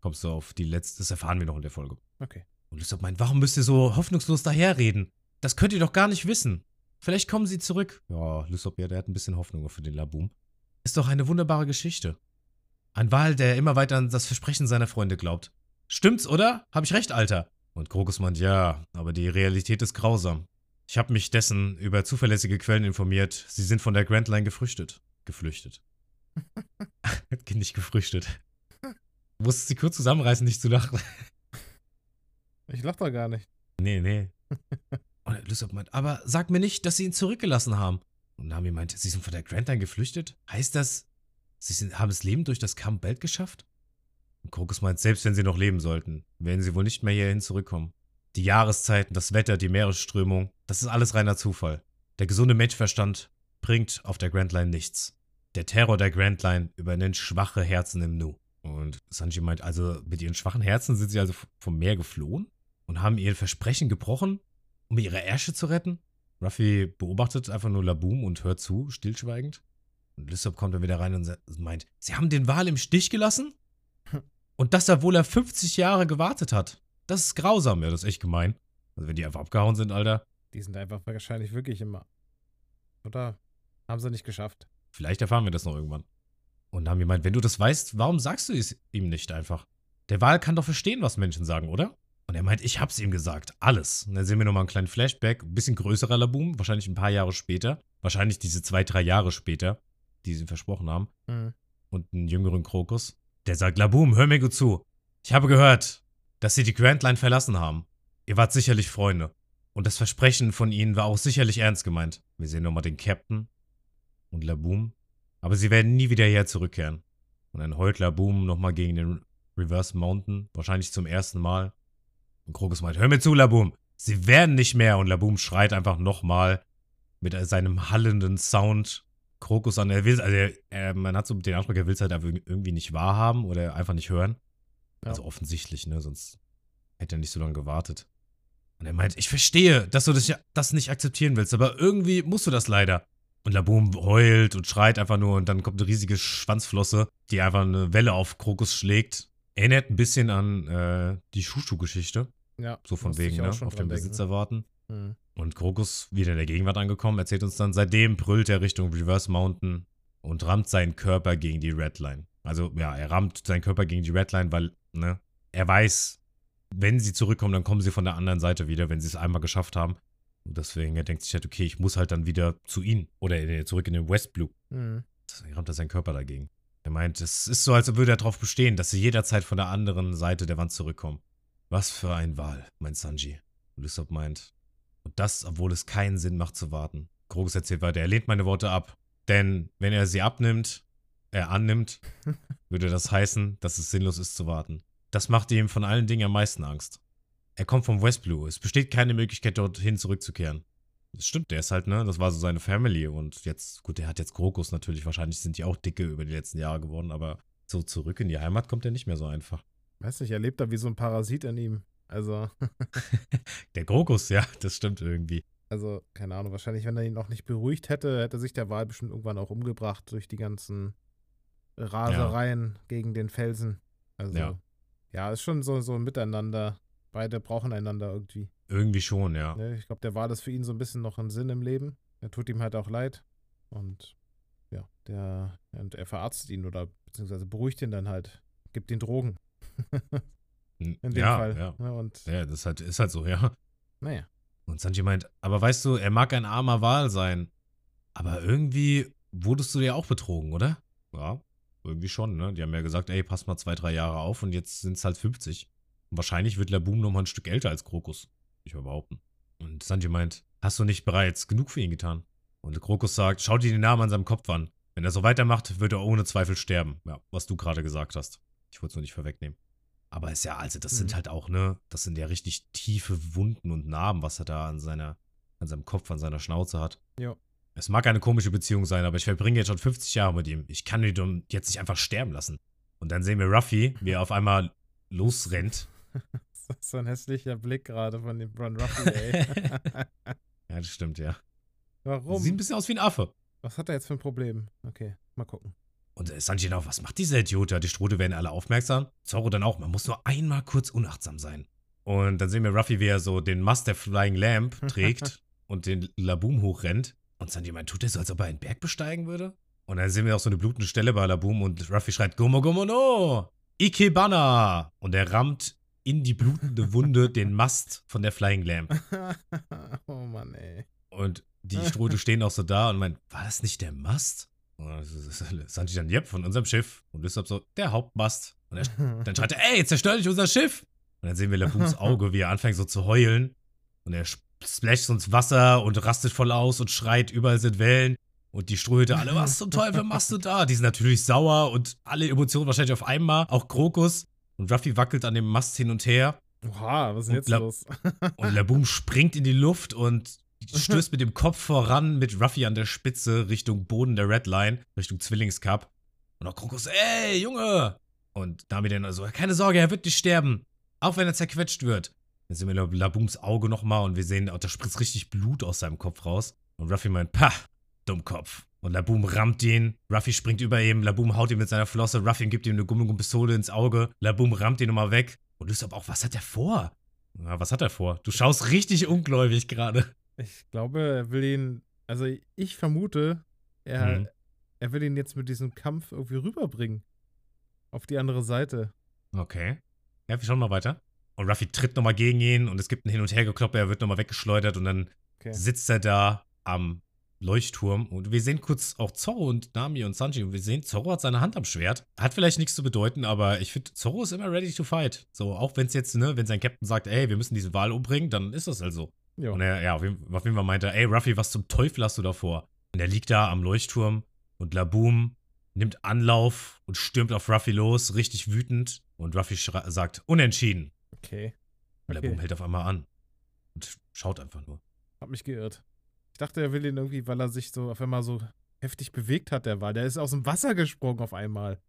kommst du auf die letzte. Das erfahren wir noch in der Folge. Okay. Und Lysop meint, warum müsst ihr so hoffnungslos daherreden? Das könnt ihr doch gar nicht wissen. Vielleicht kommen sie zurück. Ja, Lysop, ja, der hat ein bisschen Hoffnung für den Laboom. Ist doch eine wunderbare Geschichte. Ein Wal, der immer weiter an das Versprechen seiner Freunde glaubt. Stimmt's, oder? Hab ich recht, Alter? Und Krokus meint, ja, aber die Realität ist grausam. Ich habe mich dessen über zuverlässige Quellen informiert. Sie sind von der Grand Line gefrüchtet. Geflüchtet. [laughs] nicht gefrüchtet. Du musstest sie kurz zusammenreißen, nicht zu lachen. Ich lach da gar nicht. Nee, nee. Und Lysop meint, aber sag mir nicht, dass sie ihn zurückgelassen haben. Und Nami meint, sie sind von der Grand Line geflüchtet? Heißt das, sie sind, haben es Leben durch das Camp Belt geschafft? Und Krokus meint, selbst wenn sie noch leben sollten, werden sie wohl nicht mehr hierhin zurückkommen. Die Jahreszeiten, das Wetter, die Meeresströmung, das ist alles reiner Zufall. Der gesunde Menschverstand bringt auf der Grand Line nichts. Der Terror der Grand Line übernimmt schwache Herzen im Nu. Und Sanji meint, also mit ihren schwachen Herzen sind sie also vom Meer geflohen und haben ihr Versprechen gebrochen, um ihre Ärsche zu retten? Ruffy beobachtet einfach nur Laboom und hört zu, stillschweigend. Und Lysop kommt dann wieder rein und meint, sie haben den Wal im Stich gelassen? Und das, obwohl er 50 Jahre gewartet hat. Das ist grausam, ja, das ist echt gemein. Also wenn die einfach abgehauen sind, Alter, Die sind einfach wahrscheinlich wirklich immer. Oder haben sie nicht geschafft? vielleicht erfahren wir das noch irgendwann. Und Nami meint, wenn du das weißt, warum sagst du es ihm nicht einfach? Der Wal kann doch verstehen, was Menschen sagen, oder? Und er meint, ich hab's ihm gesagt. Alles. Und dann sehen wir nochmal einen kleinen Flashback. Ein bisschen größerer Laboom. Wahrscheinlich ein paar Jahre später. Wahrscheinlich diese zwei, drei Jahre später, die sie ihm versprochen haben. Mhm. Und einen jüngeren Krokus. Der sagt, Laboom, hör mir gut zu. Ich habe gehört, dass sie die Grand Line verlassen haben. Ihr wart sicherlich Freunde. Und das Versprechen von ihnen war auch sicherlich ernst gemeint. Wir sehen nochmal den Captain und Laboom. Aber sie werden nie wieder hierher zurückkehren. Und dann heult Laboom nochmal gegen den Reverse Mountain, wahrscheinlich zum ersten Mal. Und Krokus meint, hör mir zu, Laboom, sie werden nicht mehr. Und Laboom schreit einfach nochmal mit seinem hallenden Sound Krokus an. Er will, also er, man hat so den Eindruck, er will es halt irgendwie nicht wahrhaben oder einfach nicht hören. Ja. Also offensichtlich, ne, sonst hätte er nicht so lange gewartet. Und er meint, ich verstehe, dass du das, das nicht akzeptieren willst, aber irgendwie musst du das leider. Und Laboom heult und schreit einfach nur und dann kommt eine riesige Schwanzflosse, die einfach eine Welle auf Krokus schlägt. Erinnert ein bisschen an äh, die Shushu-Geschichte. Ja. So von wegen, ne? Auf den Besitzer warten. Mhm. Und Krokus, wieder in der Gegenwart angekommen, erzählt uns dann, seitdem brüllt er Richtung Reverse Mountain und rammt seinen Körper gegen die Redline. Also, ja, er rammt seinen Körper gegen die Redline, weil, ne, er weiß, wenn sie zurückkommen, dann kommen sie von der anderen Seite wieder, wenn sie es einmal geschafft haben. Und deswegen, er denkt sich halt, okay, ich muss halt dann wieder zu ihnen oder zurück in den West Blue. Mhm. Deswegen rammt er seinen Körper dagegen. Er meint, es ist so, als würde er darauf bestehen, dass sie jederzeit von der anderen Seite der Wand zurückkommen. Was für ein Wahl, meint Sanji. Und Lysop meint, und das, obwohl es keinen Sinn macht zu warten. Krogus erzählt weiter, er lehnt meine Worte ab. Denn wenn er sie abnimmt, er annimmt, [laughs] würde das heißen, dass es sinnlos ist zu warten. Das macht ihm von allen Dingen am meisten Angst. Er kommt vom West Blue. Es besteht keine Möglichkeit, dorthin zurückzukehren. Das stimmt, der ist halt, ne? Das war so seine Family. Und jetzt, gut, der hat jetzt Krokus natürlich. Wahrscheinlich sind die auch dicke über die letzten Jahre geworden. Aber so zurück in die Heimat kommt er nicht mehr so einfach. Weiß nicht, er lebt da wie so ein Parasit in ihm. Also. [laughs] der Krokus, ja, das stimmt irgendwie. Also, keine Ahnung, wahrscheinlich, wenn er ihn noch nicht beruhigt hätte, hätte sich der Wal bestimmt irgendwann auch umgebracht durch die ganzen Rasereien ja. gegen den Felsen. Also, ja. Ja, ist schon so, so ein Miteinander. Beide brauchen einander irgendwie. Irgendwie schon, ja. Ne, ich glaube, der war das für ihn so ein bisschen noch ein Sinn im Leben. Er tut ihm halt auch leid. Und ja, der, und er verarztet ihn oder beziehungsweise beruhigt ihn dann halt. Gibt ihn Drogen. [laughs] In dem ja, Fall. Ja. ja, und ja das ist halt, ist halt so, ja. Naja. Und Sanji meint, aber weißt du, er mag ein armer Wal sein. Aber irgendwie wurdest du ja auch betrogen, oder? Ja, irgendwie schon, ne? Die haben ja gesagt, ey, pass mal zwei, drei Jahre auf und jetzt sind es halt 50. Und wahrscheinlich wird Laboom noch mal ein Stück älter als Krokus. Ich mal behaupten. Und Sanji meint, hast du nicht bereits genug für ihn getan? Und Krokus sagt, schau dir den Namen an seinem Kopf an. Wenn er so weitermacht, wird er ohne Zweifel sterben. Ja, was du gerade gesagt hast. Ich wollte es nur nicht vorwegnehmen. Aber ist ja, also das mhm. sind halt auch, ne, das sind ja richtig tiefe Wunden und Narben, was er da an seiner, an seinem Kopf, an seiner Schnauze hat. Ja. Es mag eine komische Beziehung sein, aber ich verbringe jetzt schon 50 Jahre mit ihm. Ich kann ihn jetzt nicht einfach sterben lassen. Und dann sehen wir Ruffy, wie er auf einmal losrennt. [laughs] das ist so ein hässlicher Blick gerade von dem Run Ruffy, ey. [laughs] ja, das stimmt, ja. Warum? Sieht ein bisschen aus wie ein Affe. Was hat er jetzt für ein Problem? Okay, mal gucken. Und äh, Sanji auch, was macht dieser Idiot? Die Strode werden alle aufmerksam. Zorro dann auch, man muss nur einmal kurz unachtsam sein. Und dann sehen wir Ruffy, wie er so den Mast der Flying Lamp trägt [laughs] und den Laboom hochrennt. Und Sanji meint, tut er so, als ob er einen Berg besteigen würde? Und dann sehen wir auch so eine blutende Stelle bei Laboom und Ruffy schreit, Gomo Gomo no! Ikebana! Und er rammt in die blutende Wunde [laughs] den Mast von der Flying Lamp. [laughs] oh Mann, ey. Und die [laughs] Strode stehen auch so da und meint, war das nicht der Mast? Sanji dann, yep, von unserem Schiff. Und Lysop so, der Hauptmast. Und er, dann schreit er, ey, zerstör nicht unser Schiff! Und dann sehen wir Labooms Auge, wie er anfängt so zu heulen. Und er splasht ins Wasser und rastet voll aus und schreit, überall sind Wellen. Und die Strohhüte alle, was zum Teufel [laughs] machst du da? Die sind natürlich sauer und alle Emotionen wahrscheinlich auf einmal. Auch Krokus. Und Ruffy wackelt an dem Mast hin und her. Oha, was ist denn jetzt La los? [laughs] und Laboom springt in die Luft und [laughs] stößt mit dem Kopf voran mit Ruffy an der Spitze Richtung Boden der Red Line, Richtung Zwillingscup. Und auch Krokus, ey, Junge! Und damit dann also, keine Sorge, er wird nicht sterben. Auch wenn er zerquetscht wird. Dann sehen wir Labooms Auge nochmal und wir sehen, da spritzt richtig Blut aus seinem Kopf raus. Und Ruffy meint, pah, Dummkopf. Und Laboom rammt ihn. Ruffy springt über ihm. Laboom haut ihn mit seiner Flosse. Ruffy gibt ihm eine Gummipistole ins Auge. Laboom rammt ihn nochmal weg. Und du sagst auch, was hat er vor? Ja, was hat er vor? Du schaust richtig ungläubig gerade. Ich glaube, er will ihn, also ich vermute, er, mhm. er will ihn jetzt mit diesem Kampf irgendwie rüberbringen. Auf die andere Seite. Okay. Ja, wir schauen mal weiter. Und Ruffy tritt nochmal gegen ihn und es gibt ein Hin- und Hergekloppe, er wird nochmal weggeschleudert und dann okay. sitzt er da am Leuchtturm und wir sehen kurz auch Zorro und Nami und Sanji und wir sehen, Zorro hat seine Hand am Schwert. Hat vielleicht nichts zu bedeuten, aber ich finde, Zorro ist immer ready to fight. So, auch wenn es jetzt, ne, wenn sein Captain sagt, ey, wir müssen diesen Wal umbringen, dann ist das halt so. Jo. Und er, ja, auf jeden, auf jeden Fall meinte er, ey, Ruffy, was zum Teufel hast du da vor? Und er liegt da am Leuchtturm und Laboom nimmt Anlauf und stürmt auf Ruffy los, richtig wütend. Und Ruffy sagt, unentschieden. Okay. Der Okay. Boom hält auf einmal an. Und schaut einfach nur. Hab mich geirrt. Ich dachte, er will ihn irgendwie, weil er sich so auf einmal so heftig bewegt hat, der war. Der ist aus dem Wasser gesprungen auf einmal.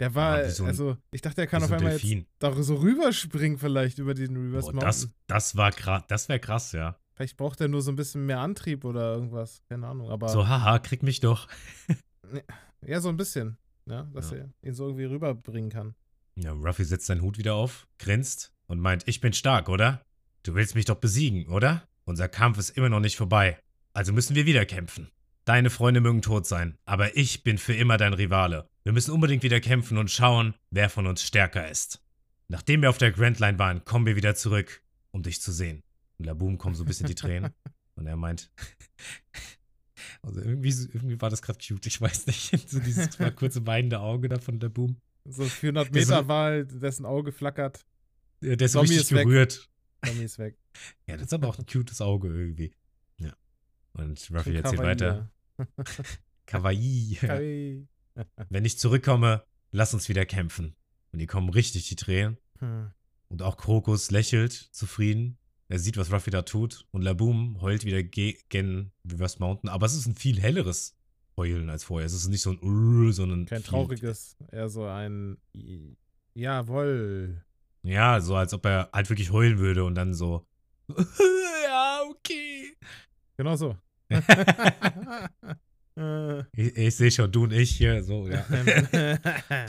Der war, Ja, so ein- also, ich dachte, er kann auf so ein einmal Delfin. jetzt da so rüberspringen, vielleicht über den Reverse Boah, Mountain. das, das war krass, das wäre krass, ja. Vielleicht braucht er nur so ein bisschen mehr Antrieb oder irgendwas. Keine Ahnung. Aber So, haha, krieg mich doch. ja, so ein bisschen. Ja, dass Ja. er ihn so irgendwie rüberbringen kann. Ja, Ruffy setzt seinen Hut wieder auf, grinst und meint, ich bin stark, oder? Du willst mich doch besiegen, oder? Unser Kampf ist immer noch nicht vorbei. Also müssen wir wieder kämpfen. Deine Freunde mögen tot sein, aber ich bin für immer dein Rivale. Wir müssen unbedingt wieder kämpfen und schauen, wer von uns stärker ist. Nachdem wir auf der Grand Line waren, kommen wir wieder zurück, um dich zu sehen. Und Laboom kommen so ein bisschen die Tränen. [laughs] Und er meint, [laughs] also irgendwie, irgendwie war das gerade cute, ich weiß nicht. [laughs] So dieses kurze weinende Auge da von Laboom. So 400 Der so- Meter Wahl, dessen Auge flackert. Der der ist Zombie richtig ist weg. gerührt. Tommy ist weg. [laughs] Ja, das ist aber auch ein cutes Auge irgendwie. Ja. Und Ruffy erzählt weiter. [laughs] Kawaii. [laughs] Kawaii. Wenn ich zurückkomme, lass uns wieder kämpfen. Und die kommen richtig die Tränen. Hm. Und auch Krokus lächelt zufrieden. Er sieht, was Ruffy da tut. Und Laboom heult wieder gegen Reverse Mountain. Aber es ist ein viel helleres Heulen als vorher. Es ist nicht so ein Urr, sondern. Kein trauriges, eher so ein Jawoll. Ja, so als ob er halt wirklich heulen würde und dann so. [laughs] ja, okay. Genau so. [laughs] Ich, ich sehe schon, du und ich hier, so, ja. [laughs]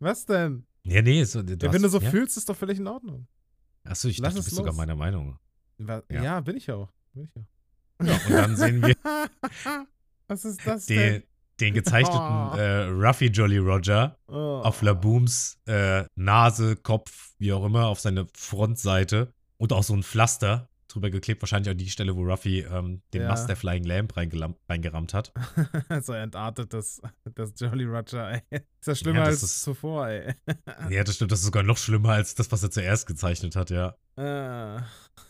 Was denn? Ja, nee, so, du Ja, wenn du so ja? fühlst, ist doch völlig in Ordnung. Achso, ich Lass dachte, du bist sogar los. meiner Meinung. Ja. Ja, bin ich auch. Bin ich auch. Ja, und dann sehen wir Was ist das den, denn? Den gezeichneten [laughs] Oh. äh, Ruffy Jolly Roger Oh. auf Labooms äh, Nase, Kopf, wie auch immer, auf seine Frontseite und auch so ein Pflaster drüber geklebt, wahrscheinlich an die Stelle, wo Ruffy ähm, den Ja. Master Flying Lamp reingerammt hat. [laughs] so entartet das, das Jolly Roger, ey. Ist ja schlimmer Ja, das als ist- zuvor, ey. [laughs] Ja, das stimmt, das ist sogar noch schlimmer als das, was er zuerst gezeichnet hat, ja. Ah.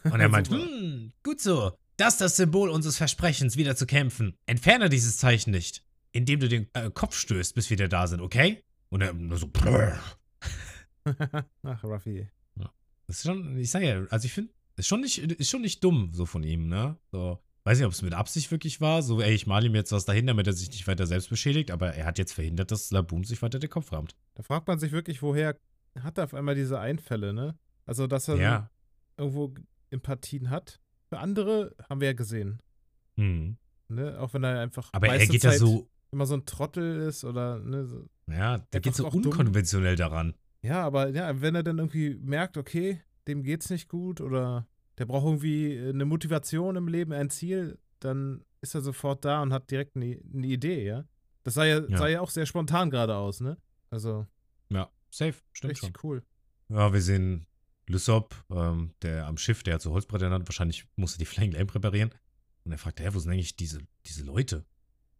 Und er meint, hm, gut so. Das ist das Symbol unseres Versprechens, wieder zu kämpfen. Entferne dieses Zeichen nicht, indem du den äh, Kopf stößt, bis wir wieder da sind, okay? Und er nur so. [laughs] Ach, Ruffy. Das ist schon, ich sag ja, also ich finde, ist schon nicht, ist schon nicht dumm, so von ihm, ne? So, weiß nicht, ob es mit Absicht wirklich war, so, ey, ich male ihm jetzt was dahin, damit er sich nicht weiter selbst beschädigt, aber er hat jetzt verhindert, dass Laboom sich weiter den Kopf rammt. Da fragt man sich wirklich, woher hat er auf einmal diese Einfälle, ne? Also, dass er Ja. irgendwo Empathien hat. Für andere haben wir ja gesehen, Hm. ne? Auch wenn er einfach Aber er geht da Zeit so, immer so ein Trottel ist oder, ne? So. ja, der geht so auch dumm. unkonventionell daran. Ja, aber ja, wenn er dann irgendwie merkt, okay, dem geht's nicht gut oder der braucht irgendwie eine Motivation im Leben, ein Ziel, dann ist er sofort da und hat direkt eine, eine Idee, ja? Das sah ja, Ja. sah ja auch sehr spontan gerade aus, ne? Also, Ja, safe, stimmt schon. richtig cool. Ja, wir sehen Lysop, ähm, der am Schiff, der hat so Holzbretter hat. Wahrscheinlich musste die Flying Lamp reparieren. Und er fragt, hä, wo sind eigentlich diese, diese Leute?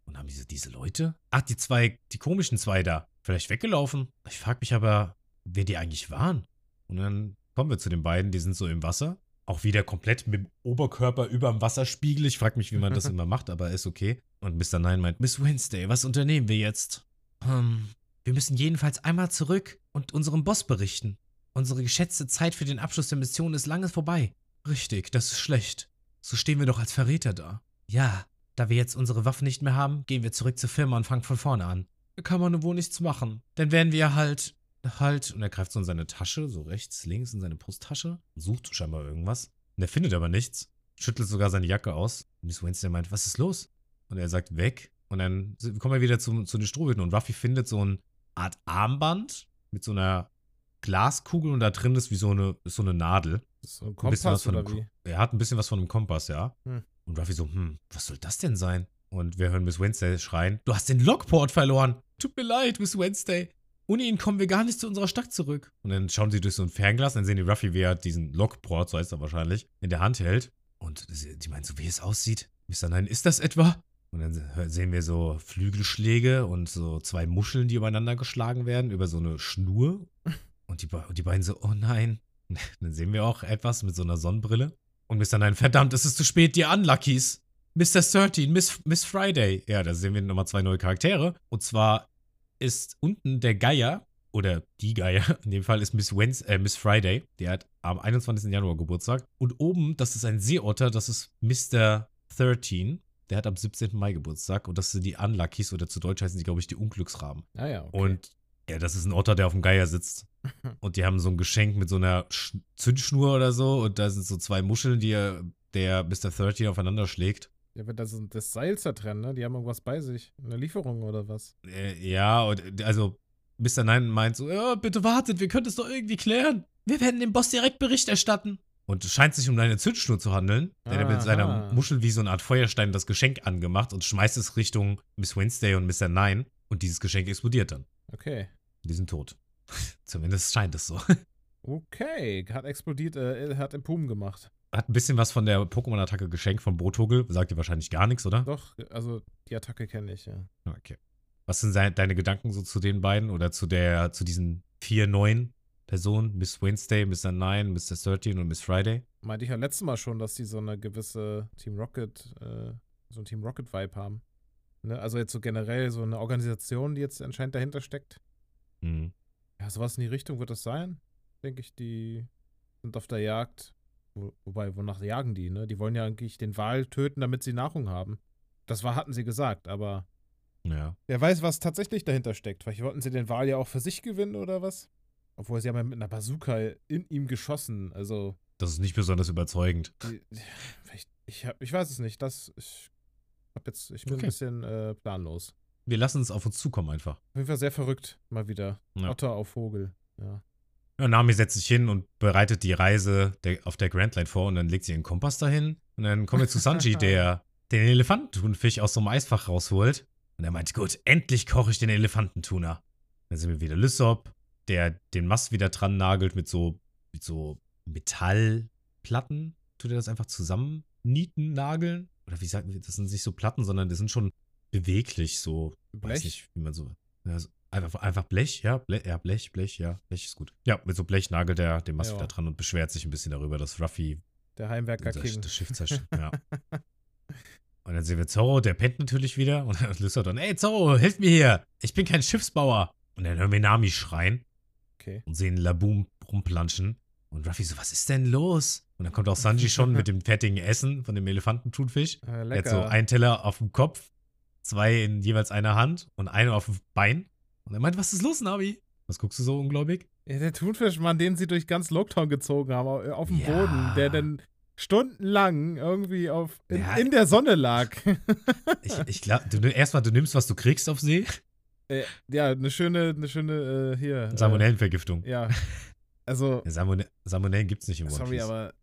Und haben diese, diese Leute? Ach, die zwei, die komischen zwei da. Vielleicht weggelaufen? Ich frag mich aber, wer die eigentlich waren. Und dann kommen wir zu den beiden, die sind so im Wasser. Auch wieder komplett mit dem Oberkörper über dem Wasserspiegel. Ich frag mich, wie man das [laughs] immer macht, aber ist okay. Und Mr. Nine meint, Miss Wednesday, was unternehmen wir jetzt? Ähm, wir müssen jedenfalls einmal zurück und unserem Boss berichten. Unsere geschätzte Zeit für den Abschluss der Mission ist lange vorbei. Richtig, das ist schlecht. So stehen wir doch als Verräter da. Ja, da wir jetzt unsere Waffen nicht mehr haben, gehen wir zurück zur Firma und fangen von vorne an. Da kann man wohl nichts machen. Dann werden wir halt, halt, und er greift so in seine Tasche, so rechts, links in seine Brusttasche, sucht scheinbar irgendwas. Und er findet aber nichts, schüttelt sogar seine Jacke aus. Miss Wednesday meint, was ist los? Und er sagt, weg. Und dann kommen wir wieder zu, zu den Strohhüten und Ruffy findet so eine Art Armband mit so einer Glaskugel und da drin ist wie so eine, so eine Nadel. So ein Ein Kompass von oder wie? Ko- Er hat ein bisschen was von einem Kompass, ja. Hm. Und Ruffy so, hm, was soll das denn sein? Und wir hören Miss Wednesday schreien, du hast den Lockport verloren. Tut mir leid, Miss Wednesday. Ohne ihn kommen wir gar nicht zu unserer Stadt zurück. Und dann schauen sie durch so ein Fernglas, dann sehen die Ruffy, wie er diesen Lockport, so heißt er wahrscheinlich, in der Hand hält. Und die meinen so, wie es aussieht. Mr. Nein, ist das etwa? Und dann se- sehen wir so Flügelschläge und so zwei Muscheln, die übereinander geschlagen werden, über so eine Schnur. [laughs] Und die, die beiden so, oh nein. [laughs] Dann sehen wir auch etwas mit so einer Sonnenbrille. Und Mr. Nein, verdammt, es ist zu spät, die Unluckies. Mr. 13, Miss, Miss Friday. Ja, da sehen wir nochmal zwei neue Charaktere. Und zwar ist unten der Geier, oder die Geier, [laughs] in dem Fall ist Miss, Wednes äh, Miss Friday, die hat am 21. Januar Geburtstag. Und oben, das ist ein Seeotter, das ist Mr. 13. Der hat am 17. Mai Geburtstag und das sind die Unluckies oder zu Deutsch heißen die, glaube ich, die Unglücksraben. Ah ja, okay. Und ja, das ist ein Otter, der auf dem Geier sitzt. Und die haben so ein Geschenk mit so einer Sch Zündschnur oder so. Und da sind so zwei Muscheln, die er, der Mr. 13 aufeinander schlägt. ja, wenn das, das Seil zertrennen, ne? Die haben irgendwas bei sich. Eine Lieferung oder was? Äh, ja, und also Mr. Nine meint so, ja, bitte wartet, wir können es doch irgendwie klären. Wir werden dem Boss direkt Bericht erstatten. Und es scheint sich um eine Zündschnur zu handeln. Denn er hat mit seiner Muschel wie so eine Art Feuerstein das Geschenk angemacht und schmeißt es Richtung Miss Wednesday und Mr. Nine. Und dieses Geschenk explodiert dann. Okay. Die sind tot. [laughs] Zumindest scheint es so. Okay. Hat explodiert, äh, hat im Pum gemacht. Hat ein bisschen was von der Pokémon-Attacke geschenkt von Brotogel. Sagt dir wahrscheinlich gar nichts, oder? Doch, also die Attacke kenne ich, ja. Okay. Was sind deine Gedanken so zu den beiden oder zu der, zu diesen vier neuen Personen? Miss Wednesday, Mr. Nine, Mr. 13 und Miss Friday? Meinte ich ja letztes Mal schon, dass die so eine gewisse Team Rocket, äh, so ein Team Rocket-Vibe haben. Ne? Also jetzt so generell so eine Organisation, die jetzt anscheinend dahinter steckt. Hm. Ja, sowas in die Richtung wird es sein. Denke ich, die sind auf der Jagd. Wo, wobei, wonach jagen die, ne? Die wollen ja eigentlich den Wal töten, damit sie Nahrung haben. Das war, hatten sie gesagt, aber Ja. wer weiß, was tatsächlich dahinter steckt. Vielleicht wollten sie den Wal ja auch für sich gewinnen oder was? Obwohl sie haben ja mit einer Bazooka in ihm geschossen. Also, Das ist nicht besonders überzeugend. vielleicht, ich, hab, ich weiß es nicht. Das, ich hab jetzt, ich bin Okay. ein bisschen äh, planlos. Wir lassen es auf uns zukommen einfach. Auf jeden Fall sehr verrückt, mal wieder. Ja. Otter auf Vogel. Ja. Ja, Nami setzt sich hin und bereitet die Reise der, auf der Grand Line vor und dann legt sie ihren Kompass dahin. Und dann kommen wir zu Sanji, [laughs] der den Elefantenthunfisch aus so einem Eisfach rausholt. Und er meint, gut, endlich koche ich den Elefantentuna. Dann sind wir wieder Lysop, der den Mast wieder dran nagelt mit so, mit so Metallplatten. Tut er das einfach zusammen nieten, nageln? Oder wie sagen wir, das sind nicht so Platten, sondern die sind schon beweglich, so. Weiß Blech? nicht, wie man so. Ja, so einfach, einfach Blech, ja, Blech, ja, Blech, Blech, ja, Blech ist gut. Ja, mit so Blech nagelt er den Mast Ja. wieder dran und beschwert sich ein bisschen darüber, dass Ruffy Der Heimwerker das, King. das Schiff zerstört. ja. [laughs] Und dann sehen wir Zorro, der pennt natürlich wieder. Und dann Lysop dann, ey Zorro, hilf mir hier. Ich bin kein Schiffsbauer. Und dann hören wir Nami schreien Okay. und sehen Laboom rumplanschen. Und Ruffy so, was ist denn los? Und dann kommt auch Sanji schon mit dem [laughs] fertigen Essen von dem Elefantenthunfisch. Äh, Er hat so einen Teller auf dem Kopf, zwei in jeweils einer Hand und einen auf dem Bein. Und er meint, was ist los, Navi? Was guckst du so ungläubig? Ja, der Thunfischmann, den sie durch ganz Loktown gezogen haben, au- auf dem Ja. Boden, der dann stundenlang irgendwie auf, in, Ja. in der Sonne lag. [laughs] Ich, ich glaube, erstmal, du nimmst, was du kriegst auf See. äh, ja, eine schöne, eine schöne, äh, hier. Äh, Salmonellenvergiftung. ja. Also, Salmone Salmonellen gibt's nicht im One sorry, Piece. aber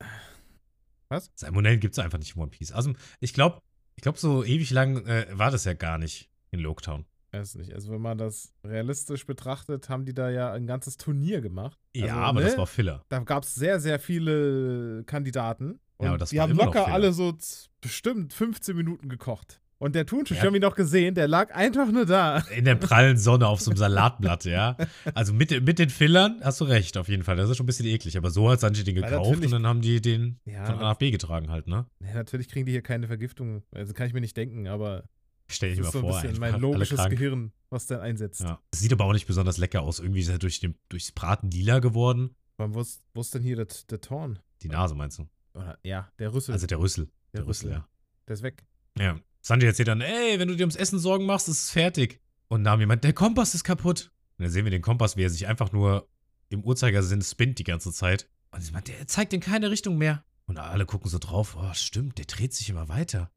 Salmonellen gibt's einfach nicht im One Piece. Also, ich glaube, ich glaube, so ewig lang äh, war das ja gar nicht in Loketown. weiß nicht. Also, wenn man das realistisch betrachtet, haben die da ja ein ganzes Turnier gemacht. Ja, Also, aber ne? das war Filler. Da gab es sehr, sehr viele Kandidaten. Und Ja, aber das die war haben locker alle so bestimmt 15 Minuten gekocht. Und der Thunfisch, Ja. wir haben ihn doch gesehen, der lag einfach nur da. In der prallen Sonne auf so einem Salatblatt, ja. Also mit, mit den Fillern hast du recht, auf jeden Fall. Das ist schon ein bisschen eklig. Aber so hat Sanji den gekauft und dann haben die den Ja, von A nach B getragen halt, ne? Ja, natürlich kriegen die hier keine Vergiftung. Also kann ich mir nicht denken, aber Stell dich mal so ein vor, bisschen einfach mein logisches. Gehirn, was dann einsetzt. Ja. Das sieht aber auch nicht besonders lecker aus. Irgendwie ist er durch den, durchs Braten lila geworden. Aber wo ist, wo ist denn hier der, der Torn? Die Nase meinst du? Oder, ja, der Rüssel. Also der Rüssel. der Der Rüssel, ja. Der ist weg. Ja. Sanji erzählt dann, ey, wenn du dir ums Essen Sorgen machst, ist es fertig. Und Nami meint, der Kompass ist kaputt. Und dann sehen wir den Kompass, wie er sich einfach nur im Uhrzeigersinn spinnt die ganze Zeit. Und sie meint, der zeigt in keine Richtung mehr. Und alle gucken so drauf, oh, stimmt, der dreht sich immer weiter.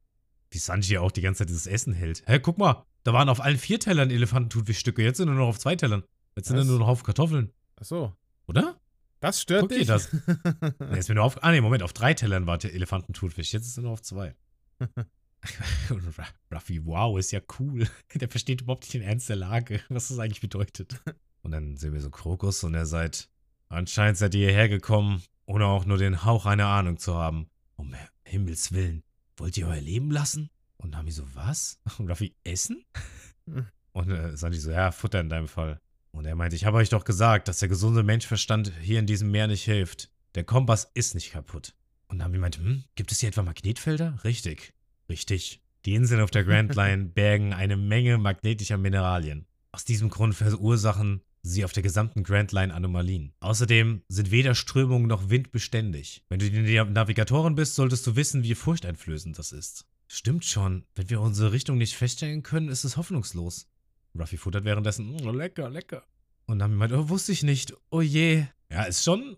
Wie Sanji auch die ganze Zeit dieses Essen hält. Hä, guck mal, da waren auf allen vier Tellern Elefantenthunfischstücke, jetzt sind nur noch auf zwei Tellern. Jetzt sind Was? nur noch auf Kartoffeln, Ach so. oder? Das stört Guck dir dich. das. [laughs] Nee, ist mir nur auf. Ah, nee, Moment, auf drei Tellern war der Elefantenthunfisch. Jetzt ist er nur auf zwei. [laughs] [laughs] Ruffy, wow, ist ja cool. [laughs] Der versteht überhaupt nicht den Ernst der Lage, [laughs] was das eigentlich bedeutet. Und dann sehen wir so Krokus und er sagt, anscheinend seid ihr hierher gekommen, ohne auch nur den Hauch einer Ahnung zu haben. Um Himmels Willen, wollt ihr euer Leben lassen? Und Nami so, was? Und Ruffy, essen? Und äh, Sanji so, ja, Futter in deinem Fall. Und er meinte, ich habe euch doch gesagt, dass der gesunde Menschverstand hier in diesem Meer nicht hilft. Der Kompass ist nicht kaputt. Und Nami meinte, hm, gibt es hier etwa Magnetfelder? Richtig. Richtig. Die Inseln auf der Grand Line [laughs] bergen eine Menge magnetischer Mineralien. Aus diesem Grund verursachen sie auf der gesamten Grand Line Anomalien. Außerdem sind weder Strömung noch Wind beständig. Wenn du die Navigatorin bist, solltest du wissen, wie furchteinflößend das ist. Stimmt schon. Wenn wir unsere Richtung nicht feststellen können, ist es hoffnungslos. Ruffy futtert währenddessen. "Mm, lecker, lecker. Und dann meint, oh, wusste ich nicht. Oh je. Ja, ist schon.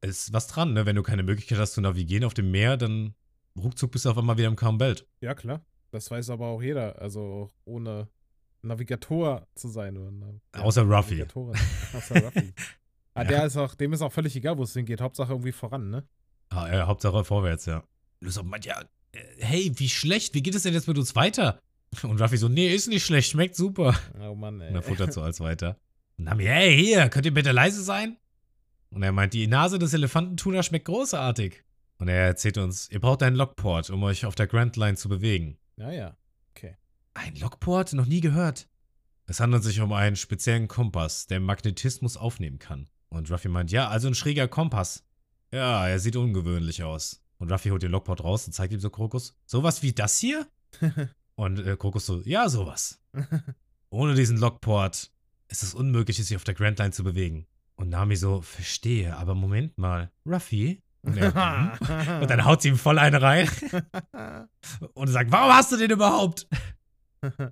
Ist was dran, ne? Wenn du keine Möglichkeit hast zu navigieren auf dem Meer, dann ruckzuck bist du auf einmal wieder im Calm Belt. Ja, klar. Das weiß aber auch jeder. Also auch ohne Navigator zu sein. Oder, Außer Ruffy. Außer Ruffy. [laughs] Ah, Ja. der ist auch, dem ist auch völlig egal, wo es hingeht. Hauptsache irgendwie voran, ne? Ah, äh, Hauptsache vorwärts, ja. Lysop meint, ja, äh, hey, wie schlecht, wie geht es denn jetzt mit uns weiter? [laughs] Und Ruffy so, nee, ist nicht schlecht, schmeckt super. Oh Mann, ey. Und er futtert so als weiter. Und Nami, hey, hier, könnt ihr bitte leise sein? Und er meint, die Nase des Elefantentuna schmeckt großartig. Und er erzählt uns, ihr braucht einen Lockport, um euch auf der Grand Line zu bewegen. Ja, ja. Ein Lockport? Noch nie gehört. Es handelt sich um einen speziellen Kompass, der Magnetismus aufnehmen kann. Und Ruffy meint, ja, also ein schräger Kompass. Ja, er sieht ungewöhnlich aus. Und Ruffy holt den Lockport raus und zeigt ihm so Krokus. Sowas wie das hier? [laughs] Und äh, Krokus so, ja, sowas. [laughs] Ohne diesen Lockport ist es unmöglich, sich auf der Grand Line zu bewegen. Und Nami so, verstehe, aber Moment mal. Ruffy? Und, [laughs] und dann haut sie ihm voll eine rein [laughs] und sagt, warum hast du den überhaupt? [laughs]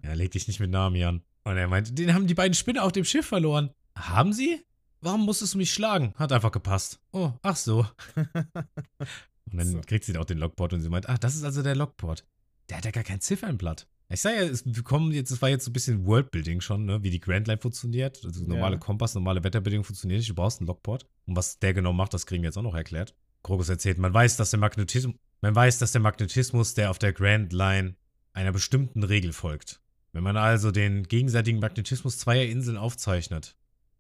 Er leg dich nicht mit Nami an. Und er meint, den haben die beiden Spinner auf dem Schiff verloren. Haben sie? Warum musstest du mich schlagen? Hat einfach gepasst. Oh, ach so. Und dann So. kriegt sie auch den Lockport und sie meint, ach, das ist also der Lockport. Der hat ja gar kein Ziffernblatt. Ich sag ja, es wir kommen jetzt, es war jetzt so ein bisschen Worldbuilding schon, ne? wie die Grand Line funktioniert. Also normale Ja. Kompass, normale Wetterbedingungen funktionieren nicht. Du brauchst einen Lockport. Und was der genau macht, das kriegen wir jetzt auch noch erklärt. Krokus erzählt, man weiß, dass der Magnetismus, man weiß, dass der Magnetismus, der auf der Grand Line einer bestimmten Regel folgt. Wenn man also den gegenseitigen Magnetismus zweier Inseln aufzeichnet,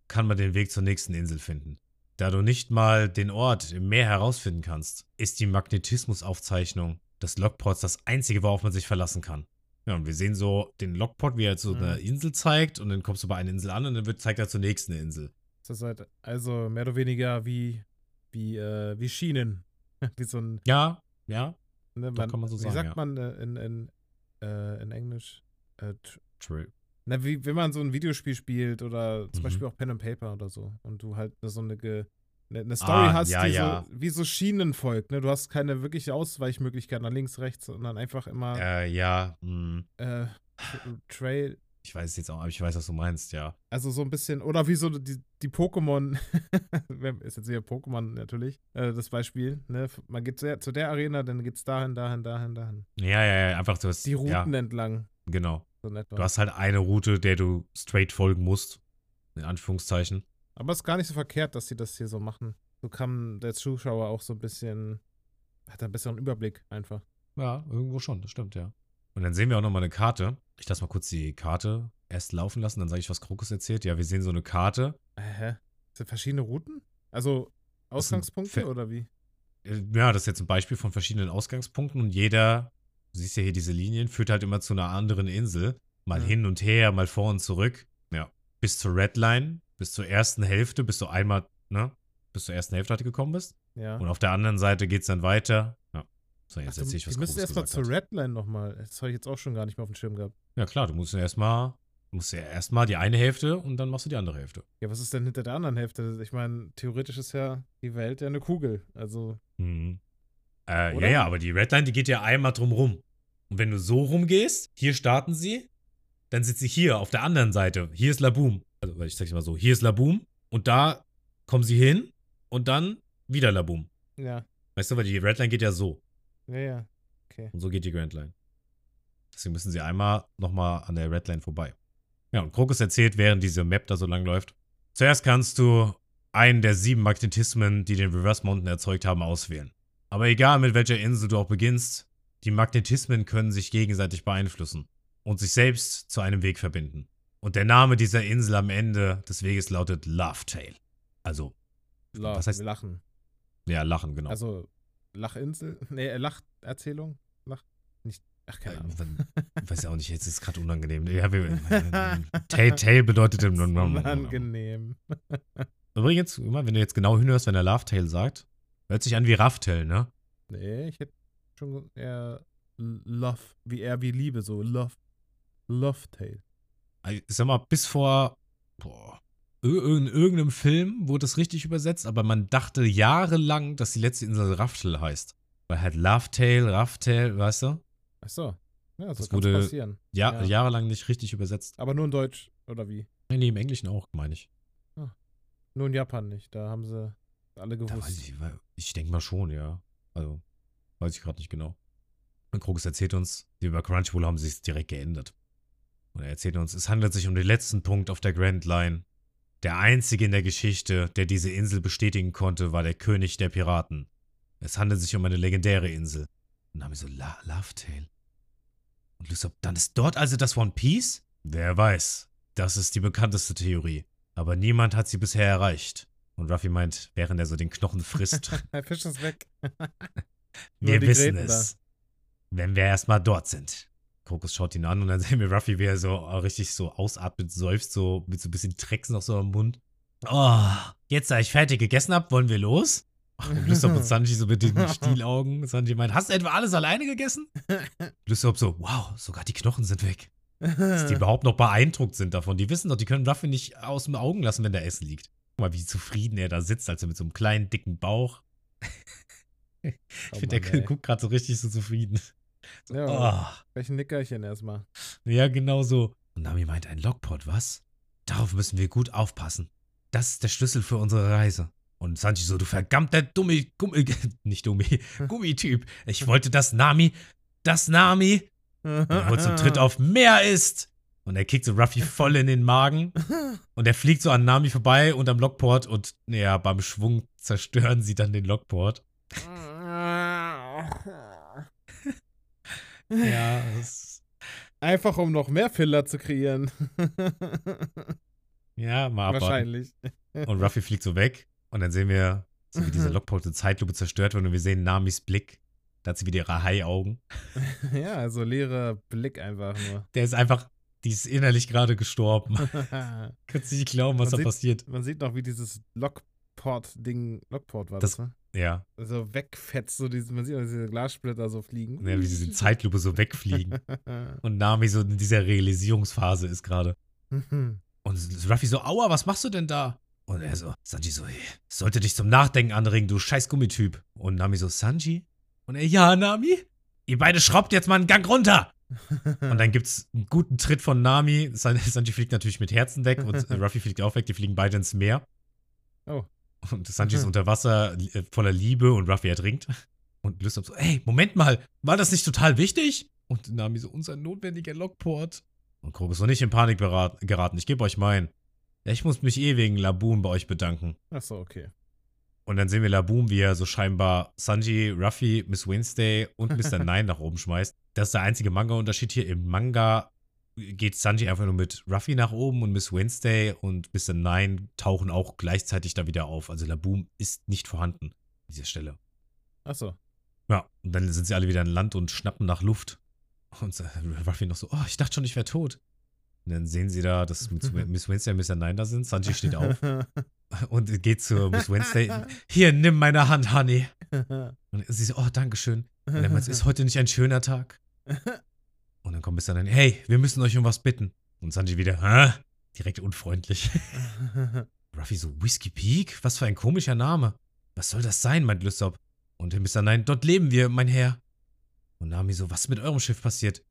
kann man den Weg zur nächsten Insel finden. Da du nicht mal den Ort im Meer herausfinden kannst, ist die Magnetismusaufzeichnung des Logports das einzige, worauf man sich verlassen kann. Ja, und wir sehen so den Logport, wie er so Mhm. eine Insel zeigt und dann kommst du bei einer Insel an und dann wird, zeigt er zur nächsten Insel. Das ist halt also mehr oder weniger wie, wie, äh, wie Schienen. [laughs] wie so ein, Ja, ja, ne, Doch, kann man so wie sagen, sagt ja. man äh, in, in, äh, in Englisch? Äh, tr- true. na, wie, wenn man so ein Videospiel spielt oder zum Mhm. Beispiel auch Pen and Paper oder so und du halt so eine, ge, ne, eine Story Ah, hast, ja, die ja. so wie so Schienen folgt. Ne? Du hast keine wirkliche Ausweichmöglichkeit nach links, rechts, sondern einfach immer Äh, ja, hm, äh, Tra- Trail, ich weiß jetzt auch, aber ich weiß, was du meinst, ja. Also so ein bisschen, oder wie so die, die Pokémon, [laughs] ist jetzt hier Pokémon natürlich, äh, das Beispiel, ne? Man geht zu der, zu der Arena, dann geht's dahin, dahin, dahin, dahin. Ja, ja, ja, einfach du hast, Die Routen ja, entlang, genau. so. Du hast halt eine Route, der du straight folgen musst. In Anführungszeichen. Aber es ist gar nicht so verkehrt, dass sie das hier so machen. So kann der Zuschauer auch so ein bisschen, hat einen besseren Überblick einfach. Ja, irgendwo schon, das stimmt, ja. Und dann sehen wir auch nochmal eine Karte. Ich lasse mal kurz die Karte erst laufen lassen, dann sage ich, was Krokus erzählt. Ja, wir sehen so eine Karte. Hä? Sind verschiedene Routen? Also Ausgangspunkte oder wie? Äh, Ja, das ist jetzt ein Beispiel von verschiedenen Ausgangspunkten und jeder, du siehst ja hier diese Linien, führt halt immer zu einer anderen Insel. Mal Ja. hin und her, mal vor und zurück. Ja. Bis zur Redline, bis zur ersten Hälfte, bis du einmal, ne? Bis zur ersten Hälfte halt gekommen bist. Ja. Und auf der anderen Seite geht's dann weiter. So, jetzt Ach, erzähl ich, was die müssen Krokus erst mal gesagt zur. Redline nochmal. Das habe ich jetzt auch schon gar nicht mehr auf dem Schirm gehabt. Ja, klar, du musst ja erstmal, musst ja erstmal die eine Hälfte und dann machst du die andere Hälfte. Ja, was ist denn hinter der anderen Hälfte? Ich meine, theoretisch ist ja die Welt ja eine Kugel. Also, Mhm. Äh, ja, ja, aber die Redline, die geht ja einmal drum rum. Und wenn du so rumgehst, hier starten sie, dann sind sie hier auf der anderen Seite. Hier ist Laboom. Also, ich sag's mal so, hier ist Laboom und da kommen sie hin und dann wieder Laboom. ja, Weißt du, weil die Redline geht ja so. Ja, ja. Und so geht die Grand Line. Deswegen müssen sie einmal nochmal an der Redline vorbei. Ja, und Krokus erzählt, während diese Map da so lang läuft. Zuerst kannst du einen der sieben Magnetismen, die den Reverse Mountain erzeugt haben, auswählen. Aber egal mit welcher Insel du auch beginnst, die Magnetismen können sich gegenseitig beeinflussen und sich selbst zu einem Weg verbinden. Und der Name dieser Insel am Ende des Weges lautet Love Tale. Also, La Was heißt- Lachen. ja, lachen, genau. Also, Lachinsel? [laughs] Nee, äh, Lacherzählung? Lach. Nicht. Ach, keine Ahnung. Ich weiß ja auch nicht, jetzt ist es gerade unangenehm. Ja, wir, [laughs] Tail, Tail bedeutet im Unangenehm. [laughs] Übrigens, immer, wenn du jetzt genau hinhörst, wenn er Love Tail sagt, hört sich an wie Rafftail, ne? Nee, ich hätte schon eher Love, wie eher wie Liebe, so Love. Love Tale. ich sag mal, bis vor boah, in irgendeinem Film wurde das richtig übersetzt, aber man dachte jahrelang, dass die letzte Insel Raftel heißt. Weil halt Lovetail, Raftel, weißt du? Ach so. Ja, Das kann wurde- passieren. Ja, Ja. jahrelang nicht richtig übersetzt. Aber nur in Deutsch, oder wie? Nee, nee, im Englischen auch, meine ich. Nur in Japan nicht. Da haben sie alle gewusst. ich, ich denke mal schon, ja. Also, weiß ich gerade nicht genau. Und Krokus erzählt uns, über Crunchyroll haben sie es direkt geändert. Und er erzählt uns, es handelt sich um den letzten Punkt auf der Grand Line. Der einzige in der Geschichte, der diese Insel bestätigen konnte, war der König der Piraten. Es handelt sich um eine legendäre Insel. Und dann haben wir so, La Lovetail. Und Lysop, dann ist dort also das One Piece? Wer weiß. Das ist die bekannteste Theorie. Aber niemand hat sie bisher erreicht. Und Ruffy meint, während er so den Knochen frisst, [laughs] Der Fisch ist weg. [laughs] wir wissen Gräten es. Wenn wir erstmal dort sind. Krokus schaut ihn an und dann [laughs] sehen wir Ruffy, wie er so richtig so ausatmet, seufzt, so mit so ein bisschen Drecks noch so am Mund. Oh, jetzt da ich fertig gegessen hab, wollen wir los? [laughs] Lysop und Sanji so mit den Stielaugen. Sanji meint, hast du etwa alles alleine gegessen? [laughs] Lysop so, wow, sogar die Knochen sind weg. Dass die überhaupt noch beeindruckt sind davon. Die wissen doch, die können Ruffy nicht aus dem Augen lassen, wenn da Essen liegt. Guck mal, wie zufrieden er da sitzt, also mit so einem kleinen, dicken Bauch. Ich Oh finde, der ey. guckt gerade so richtig so zufrieden. So, Ja. oh. Welchen Nickerchen erstmal. Ja, genau so. Und Nami meint, ein Lockpot, was? Darauf müssen wir gut aufpassen. Das ist der Schlüssel für unsere Reise. Und Sanji so, du verdammter Dummi, Gummi, [laughs] nicht Dummi, [laughs] Gummityp. Ich wollte, dass Nami, dass Nami, holt zum Tritt auf Meer ist. Und er kickt so Ruffy voll in den Magen. [laughs] Und er fliegt so an Nami vorbei und am Lockport. Und ja, beim Schwung zerstören sie dann den Lockport. Ja, das, Einfach um noch mehr Filler zu kreieren. [laughs] ja, mal abwarten. Wahrscheinlich. Und Ruffy fliegt so weg. Und dann sehen wir, so wie dieser Lockport in Zeitlupe zerstört wird. Und wir sehen Namis Blick. Da hat sie wieder ihre Hai-Augen. [laughs] ja, also leerer Blick einfach nur. Der ist einfach, die ist innerlich gerade gestorben. [laughs] Kannst nicht glauben, was Man da sieht- passiert. Man sieht noch, wie dieses Lockport-Ding, Lockport war Das- das, ne? Ja, So wegfetzt, so diese, man sieht auch diese Glassplitter so fliegen. ja wie diese Zeitlupe so wegfliegen. [laughs] Und Nami so in dieser Realisierungsphase ist gerade. Und Ruffy so, aua, was machst du denn da? Und er so, Sanji so, hey, sollte dich zum Nachdenken anregen, du scheiß Gummityp. Und Nami so, Sanji? Und er, ja, Nami? Ihr beide schraubt jetzt mal einen Gang runter. Und dann gibt's einen guten Tritt von Nami. San Sanji fliegt natürlich mit Herzen weg und [laughs] Ruffy fliegt auch weg. Die fliegen beide ins Meer. Oh. Und Sanji ist unter Wasser äh, voller Liebe und Ruffy ertrinkt. Und Lysop so, ey, Moment mal, war das nicht total wichtig? Und Nami so, unser notwendiger Lockport. Und Krog ist noch nicht in Panik geraten. Ich gebe euch meinen. Ich muss mich eh wegen Laboon bei euch bedanken. Achso, okay. Und dann sehen wir Laboon, wie er so scheinbar Sanji, Ruffy, Miss Wednesday und Mr. [laughs] Nine nach oben schmeißt. Das ist der einzige Manga-Unterschied hier. Im Manga geht Sanji einfach nur mit Ruffy nach oben und Miss Wednesday und Mr. Nine tauchen auch gleichzeitig da wieder auf. Also Laboon ist nicht vorhanden an dieser Stelle. Achso. Ja, und dann sind sie alle wieder an Land und schnappen nach Luft. Und [laughs] Ruffy noch so, oh, ich dachte schon, ich wäre tot. Und dann sehen sie da, dass Miss Wednesday und Mr. Nine da sind. Sanji steht auf [laughs] und geht zu Miss Wednesday. Hier, nimm meine Hand, Honey. [laughs] Und sie so, oh, Dankeschön. Und er meint, ist heute nicht ein schöner Tag? Und dann kommt Mr. Nine, hey, wir müssen euch um was bitten. Und Sanji wieder, hä? Direkt unfreundlich. [laughs] Ruffy so, Whiskey Peak? Was für ein komischer Name. Was soll das sein, meint Lysop. Und Mr. Nine, dort leben wir, mein Herr. Und Nami so, was ist mit eurem Schiff passiert?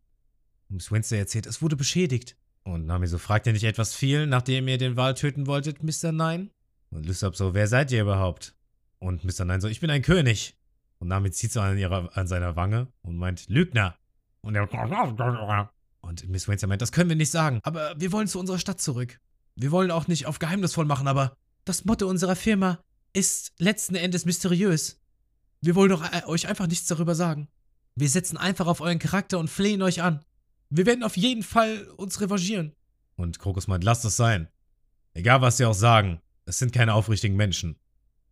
Und Miss Wednesday erzählt, es wurde beschädigt. Und Nami so, fragt ihr nicht etwas viel, nachdem ihr den Wal töten wolltet, Mr. Nine? Und Lysop so, wer seid ihr überhaupt? Und Mr. Nine so, ich bin ein König. Und Nami zieht so an, ihrer, an seiner Wange und meint, Lügner. Und und Miss Wednesday meint, das können wir nicht sagen, aber wir wollen zu unserer Stadt zurück. Wir wollen auch nicht auf geheimnisvoll machen, aber das Motto unserer Firma ist letzten Endes mysteriös. Wir wollen doch äh, euch einfach nichts darüber sagen. Wir setzen einfach auf euren Charakter und flehen euch an. Wir werden auf jeden Fall uns revanchieren. Und Krokus meint, lasst es sein. Egal, was sie auch sagen, es sind keine aufrichtigen Menschen.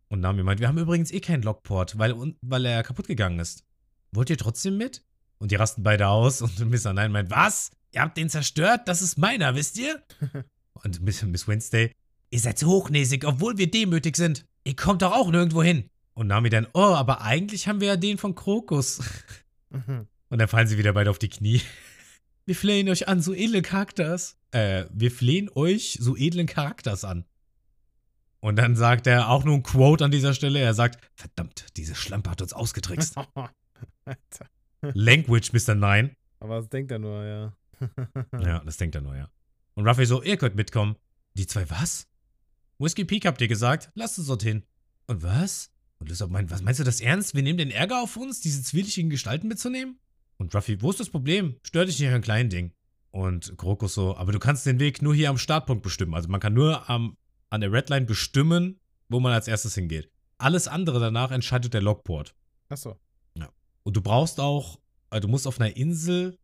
Und Nami meint, wir haben übrigens eh keinen Lockport, weil, weil er kaputt gegangen ist. Wollt ihr trotzdem mit? Und die rasten beide aus und [laughs] Mr. Nine meint, was? Ihr habt den zerstört? Das ist meiner, wisst ihr? [laughs] und Miss, Miss Wednesday, ihr seid so hochnäsig, obwohl wir demütig sind. Ihr kommt doch auch nirgendwo hin. Und Nami dann, oh, aber eigentlich haben wir ja den von Krokus. [laughs] Und dann fallen sie wieder beide auf die Knie. Wir flehen euch an, so edle Charakters. äh, wir flehen euch so edlen Charakters an. Und dann sagt er auch nur ein Quote an dieser Stelle. Er sagt, verdammt, diese Schlampe hat uns ausgetrickst. Alter. Language, Mr. Nine. Aber das denkt er nur, ja. [laughs] Ja, das denkt er nur, ja. Und Ruffy so, ihr könnt mitkommen. Die zwei was? Whiskey Peak habt ihr gesagt, lasst uns dorthin. Und was? Und Lysop meint, was meinst du das ernst? Wir nehmen den Ärger auf uns, diese zwielichtigen Gestalten mitzunehmen? Und Ruffy, wo ist das Problem? Stör dich nicht an kleinen Ding. Und Krokus so, aber du kannst den Weg nur hier am Startpunkt bestimmen. Also man kann nur am, an der Redline bestimmen, wo man als erstes hingeht. Alles andere danach entscheidet der Logport. Achso. Und du brauchst auch, also du musst auf einer Insel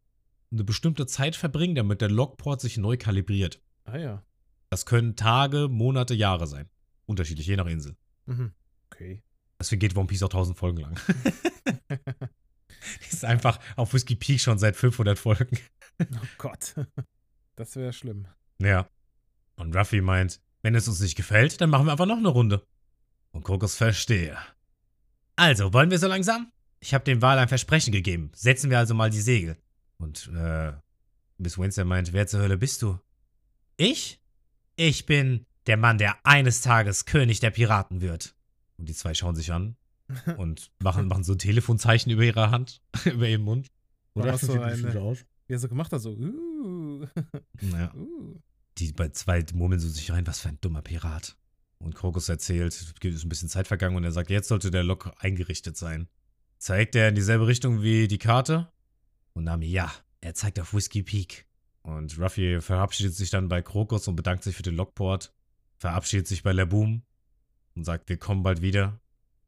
eine bestimmte Zeit verbringen, damit der Logport sich neu kalibriert. Ah ja. Das können Tage, Monate, Jahre sein. Unterschiedlich, je nach Insel. Mhm. Okay. Deswegen geht One Piece auch 1000 Folgen lang. Die [laughs] ist einfach auf Whiskey Peak schon seit 500 Folgen. [laughs] Oh Gott. Das wäre schlimm. Ja. Und Ruffy meint, wenn es uns nicht gefällt, dann machen wir einfach noch eine Runde. Und Kokos verstehe. Also, wollen wir so langsam? Ich habe dem Wal ein Versprechen gegeben. Setzen wir also mal die Segel. Und, äh, Miss Winston meint, wer zur Hölle bist du? Ich? Ich bin der Mann, der eines Tages König der Piraten wird. Und die zwei schauen sich an [laughs] und machen, machen so ein Telefonzeichen über ihre Hand, [laughs] über ihren Mund. War das so Sieht eine- aus. Wie er so gemacht hat, so, uh, Ja. [laughs] uh. Die bei zwei murmeln so sich rein, was für ein dummer Pirat. Und Krokus erzählt, es ist ein bisschen Zeit vergangen und er sagt, jetzt sollte der Lok eingerichtet sein. Zeigt er in dieselbe Richtung wie die Karte? Und Nami, ja, er zeigt auf Whiskey Peak. Und Ruffy verabschiedet sich dann bei Krokus und bedankt sich für den Lockport, verabschiedet sich bei Laboom und sagt, wir kommen bald wieder.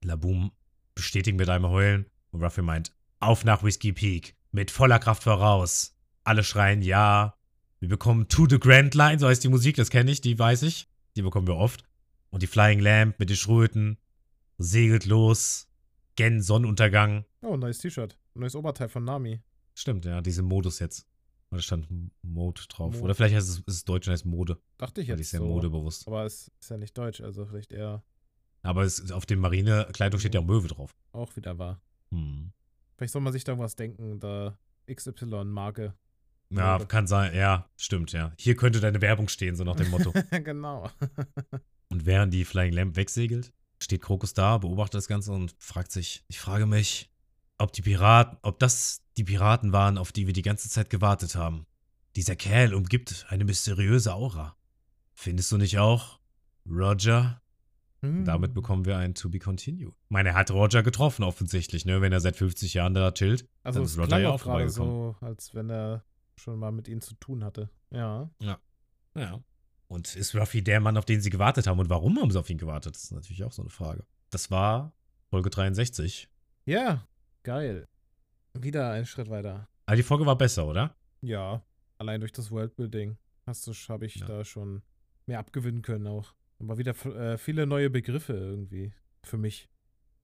Laboom bestätigt mit einem Heulen und Ruffy meint, auf nach Whiskey Peak, mit voller Kraft voraus. Alle schreien ja. Wir bekommen To the Grand Line, so heißt die Musik, das kenne ich, die weiß ich. Die bekommen wir oft. Und die Flying Lamp mit den Schröten segelt los. Gen Sonnenuntergang. Oh, neues T-Shirt. Neues Oberteil von Nami. Stimmt, ja, diese Modus jetzt. Da stand Mode drauf. Mode. Oder vielleicht heißt es, ist es Deutsch und heißt Mode. Dachte ich Weil jetzt ich sehr so. modebewusst. Aber es ist ja nicht deutsch, also vielleicht eher Aber es, auf dem Marinekleidung steht ja Möwe drauf. auch wieder wahr. Hm. Vielleicht soll man sich da irgendwas denken, da XY-Marke. Ja, kann sein. Ja, stimmt, ja. Hier könnte deine Werbung stehen, so nach dem Motto. [laughs] genau. Und während die Flying Lamp wegsegelt, steht Krokus da, beobachtet das Ganze und fragt sich, ich frage mich, ob die Piraten, ob das die Piraten waren, auf die wir die ganze Zeit gewartet haben. Dieser Kerl umgibt eine mysteriöse Aura. Findest du nicht auch? Roger? Hm. Damit bekommen wir ein To Be Continued. Ich meine, er hat Roger getroffen offensichtlich, ne? Wenn er seit 50 Jahren da chillt. Also dann es ist Roger ja auch gerade so, als wenn er schon mal mit ihnen zu tun hatte. Ja. Ja. Und ist Ruffy der Mann, auf den sie gewartet haben? Und warum haben sie auf ihn gewartet? Das ist natürlich auch so eine Frage. Das war Folge 63. Ja, geil. Wieder einen Schritt weiter. Aber die Folge war besser, oder? Ja, allein durch das Worldbuilding hast du, habe ich Ja. da schon mehr abgewinnen können auch. Aber wieder äh, viele neue Begriffe irgendwie für mich.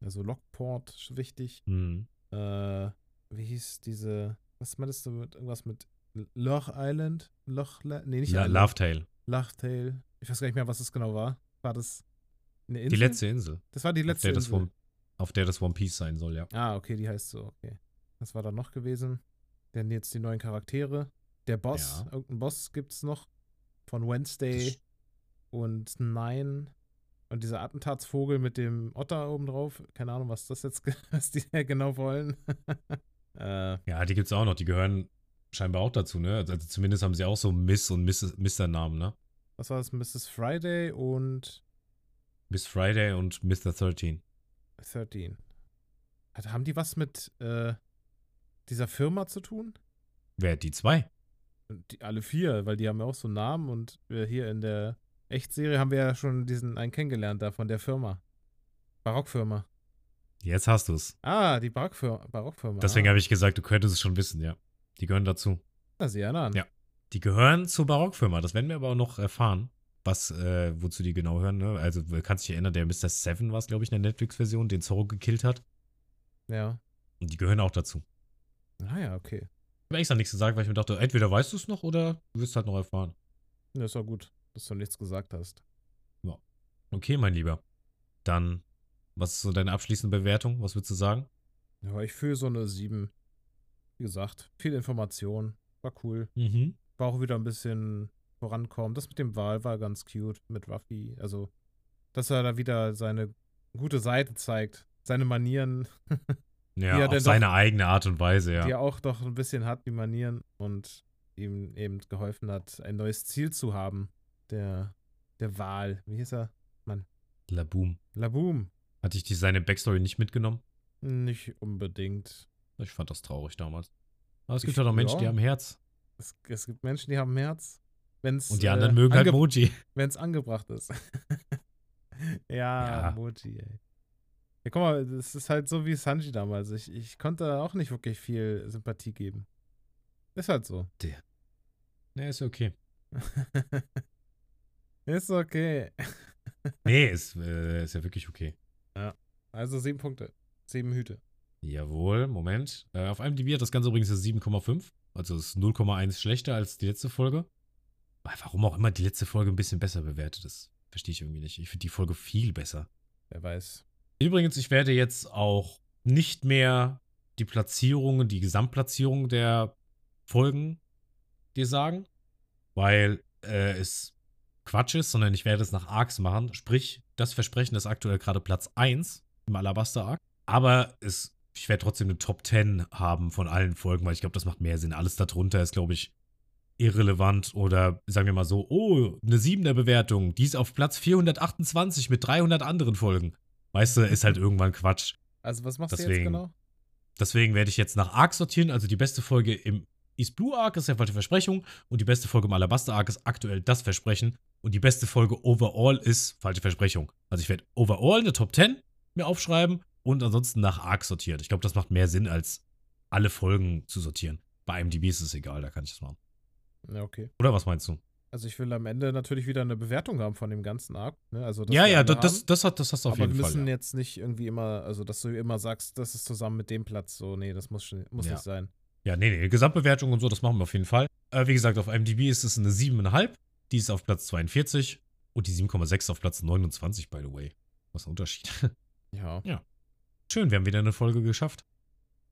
Also Lockport ist wichtig. Hm. Äh, wie hieß diese, was meintest du mit irgendwas mit Loch Island? Loch, nee, nicht La Island. Love Tale. Lochtail. Ich weiß gar nicht mehr, was das genau war. War das eine Insel? Die letzte Insel. Das war die Auf letzte das Insel. One, auf der das One Piece sein soll, ja. Ah, okay, die heißt so, okay. Was war da noch gewesen? Denn jetzt die neuen Charaktere. Der Boss, Ja. irgendein Boss gibt's noch. Von Wednesday und Nine. Und dieser Attentatsvogel mit dem Otter oben drauf. Keine Ahnung, was das jetzt, [laughs] was die da genau wollen. [laughs] äh, Ja, die gibt's auch noch. Die gehören scheinbar auch dazu, ne? Also zumindest haben sie auch so Miss und Miss, Mr. Namen, ne? Was war das? Mrs. Friday und Miss Friday und Mr. 13. 13. Hat, haben die was mit äh, dieser Firma zu tun? Wer? Die zwei? Die, alle vier, weil die haben ja auch so Namen und wir hier in der Echtserie haben wir ja schon diesen einen kennengelernt da von der Firma. Barockfirma. Jetzt hast du's. Ah, die Barockfirma. Barockfirma. Deswegen ah. habe ich gesagt, du könntest es schon wissen, ja. Die gehören dazu. Na, sieh einer an. Ja. Die gehören zur Barockfirma. Das werden wir aber auch noch erfahren, was, äh, wozu die genau hören. Ne? Also, du kannst dich erinnern, der Mr. Seven war es, glaube ich, in der Netflix-Version, den Zorro gekillt hat. Ja. Und die gehören auch dazu. Ah ja, okay. Ich habe extra nichts gesagt, weil ich mir dachte, entweder weißt du es noch oder du wirst halt noch erfahren. Ja, ist auch gut, dass du nichts gesagt hast. Okay, mein Lieber. Dann, was ist so deine abschließende Bewertung? Was würdest du sagen? Ja, ich fühle so eine 7. Wie gesagt, viel Information. War cool. Mhm. War auch wieder ein bisschen vorankommt. Das mit dem Wal war ganz cute mit Ruffy. Also, dass er da wieder seine gute Seite zeigt. Seine Manieren, [laughs] Ja, auf seine eigene Art und Weise, ja. die er auch doch ein bisschen hat, die Manieren. Und ihm eben geholfen hat, ein neues Ziel zu haben. Der, der Wal. Wie hieß er? Laboom. Laboom. Hatte ich die seine Backstory nicht mitgenommen? Nicht unbedingt. Ich fand das traurig damals. Aber es gibt Ich- ja doch Menschen, die ja. haben Herz. Es, es gibt Menschen, die haben Herz. Wenn's, Und die anderen äh, mögen halt Moji. Wenn es angebracht ist. [laughs] ja, Ja. Moji, ey. Ja, guck mal, das ist halt so wie Sanji damals. Ich, ich konnte auch nicht wirklich viel Sympathie geben. Ist halt so. Nee, ist okay. [laughs] ist okay. Nee, ist, äh, ist ja wirklich okay. Also sieben Punkte. Sieben Hüte. Jawohl, Moment. Äh, auf IMDb hat das Ganze übrigens eine 7,5. Also ist 0,1 schlechter als die letzte Folge. Aber Warum auch immer die letzte Folge ein bisschen besser bewertet ist, verstehe ich irgendwie nicht. Ich finde die Folge viel besser. Wer weiß. Übrigens, ich werde jetzt auch nicht mehr die Platzierungen, die Gesamtplatzierung der Folgen dir sagen, weil äh, es Quatsch ist, sondern ich werde es nach Arcs machen. Sprich, das Versprechen ist aktuell gerade Platz 1 im Alabaster Arc. Aber es, ich werde trotzdem eine Top 10 haben von allen Folgen, weil ich glaube, das macht mehr Sinn. Alles darunter ist, glaube ich, irrelevant oder sagen wir mal so, oh, eine 7er Bewertung, die ist auf Platz 428 mit 300 anderen Folgen. Weißt du, [laughs] ist halt irgendwann Quatsch. Also was machst du jetzt Deswegen- genau? Deswegen werde ich jetzt nach Arc sortieren. Also die beste Folge im East Blue Arc ist ja falsche Versprechung und die beste Folge im Alabaster Arc ist aktuell das Versprechen und die beste Folge overall ist falsche Versprechung. Also ich werde overall eine Top 10 mir aufschreiben und ansonsten nach Arc sortiert. Ich glaube, das macht mehr Sinn, als alle Folgen zu sortieren. Bei IMDb ist es egal, da kann ich das machen. Ja, okay. Oder was meinst du? Also ich will am Ende natürlich wieder eine Bewertung haben von dem ganzen Arc. Ne? Also, ja, wir ja, das, das, das, hat, das hast du auf Aber wir jeden Fall. müssen Ja. jetzt nicht irgendwie immer, also dass du immer sagst, das ist zusammen mit dem Platz. So, nee, das muss, muss Ja. nicht sein. Ja, nee, nee, Gesamtbewertung und so, das machen wir auf jeden Fall. Äh, wie gesagt, auf IMDb ist es eine 7,5. Die ist auf Platz 42 und die 7,6 auf Platz 29, by the way. Was ein Unterschied. [laughs] Ja. Schön, wir haben wieder eine Folge geschafft.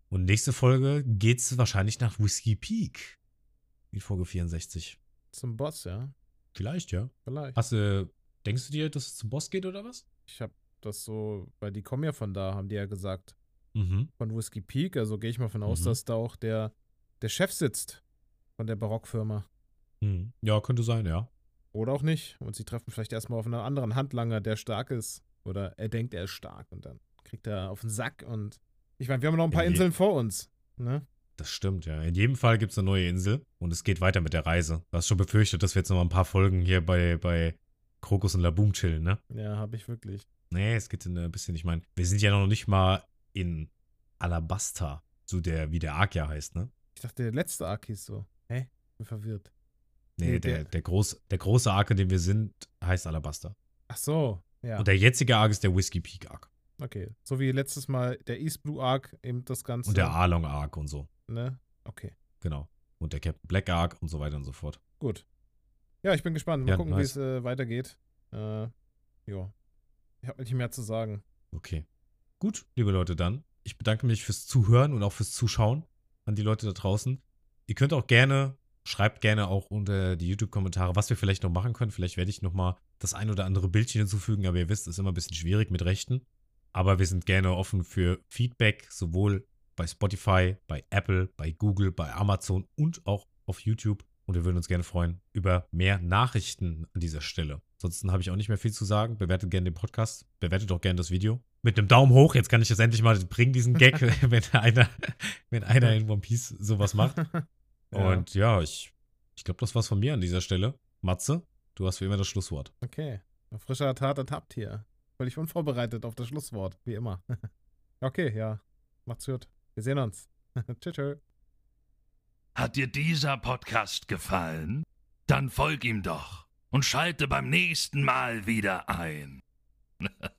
Und nächste Folge geht's wahrscheinlich nach Whiskey Peak. Die Folge 64. Zum Boss, ja. Vielleicht, ja. Vielleicht. Hast du, denkst du dir, dass es zum Boss geht oder was? Ich habe das so, weil die kommen ja von da, haben die ja gesagt. Mhm. Von Whiskey Peak. Also gehe ich mal von aus, Mhm. dass da auch der, der Chef sitzt von der Barockfirma. mhm. Ja, könnte sein, ja. Oder auch nicht. Und sie treffen vielleicht erstmal auf einen anderen Handlanger, der stark ist. Oder er denkt, er ist stark. Und dann kriegt er auf den Sack. Und ich meine, wir haben noch ein paar Je- Inseln vor uns. Ne? Das stimmt, ja. In jedem Fall gibt es eine neue Insel und es geht weiter mit der Reise. Du hast schon befürchtet, dass wir jetzt noch mal ein paar Folgen hier bei, bei Krokus und Laboom chillen, ne? Ja, habe ich wirklich. Nee, es geht ein bisschen, ich meine, wir sind ja noch nicht mal in Alabasta, so der, wie der Arc ja heißt, ne? Ich dachte, der letzte Arc hieß so. Hä? Bin verwirrt. Nee, Nee, der, der- der, groß, der große Arc, in dem wir sind, heißt Alabasta. Ach so. Ja. Und der jetzige Arc ist der Whiskey Peak Arc. Okay. So wie letztes Mal der East Blue Arc, eben das Ganze. Und der Arlong Arc und so. Ne? Okay. Genau. Und der Captain Black Arc und so weiter und so fort. Gut. Ja, ich bin gespannt. Mal Ja, gucken, nice. wie es äh, weitergeht. Äh, ja. Ich habe nicht mehr zu sagen. Okay. Gut, liebe Leute, dann. Ich bedanke mich fürs Zuhören und auch fürs Zuschauen an die Leute da draußen. Ihr könnt auch gerne, schreibt gerne auch unter die YouTube-Kommentare, was wir vielleicht noch machen können. Vielleicht werde ich noch mal das ein oder andere Bildchen hinzufügen, aber ihr wisst, es ist immer ein bisschen schwierig mit Rechten. Aber wir sind gerne offen für Feedback, sowohl bei Spotify, bei Apple, bei Google, bei Amazon und auch auf YouTube. Und wir würden uns gerne freuen über mehr Nachrichten an dieser Stelle. Ansonsten habe ich auch nicht mehr viel zu sagen. Bewertet gerne den Podcast. Bewertet auch gerne das Video. Mit einem Daumen hoch. Jetzt kann ich das endlich mal bringen, diesen Gag, [laughs] wenn einer, wenn einer in One Piece sowas macht. [laughs] Ja. Und ja, ich, ich glaube, das war's von mir an dieser Stelle. Matze, du hast wie immer das Schlusswort. Okay. Ein frischer Tat ertappt hier. Völlig unvorbereitet auf das Schlusswort, wie immer. [laughs] okay, ja. Macht's gut. Wir sehen uns. [laughs] tschüss. tschüss. Hat dir dieser Podcast gefallen? Dann folg ihm doch und schalte beim nächsten Mal wieder ein. [laughs]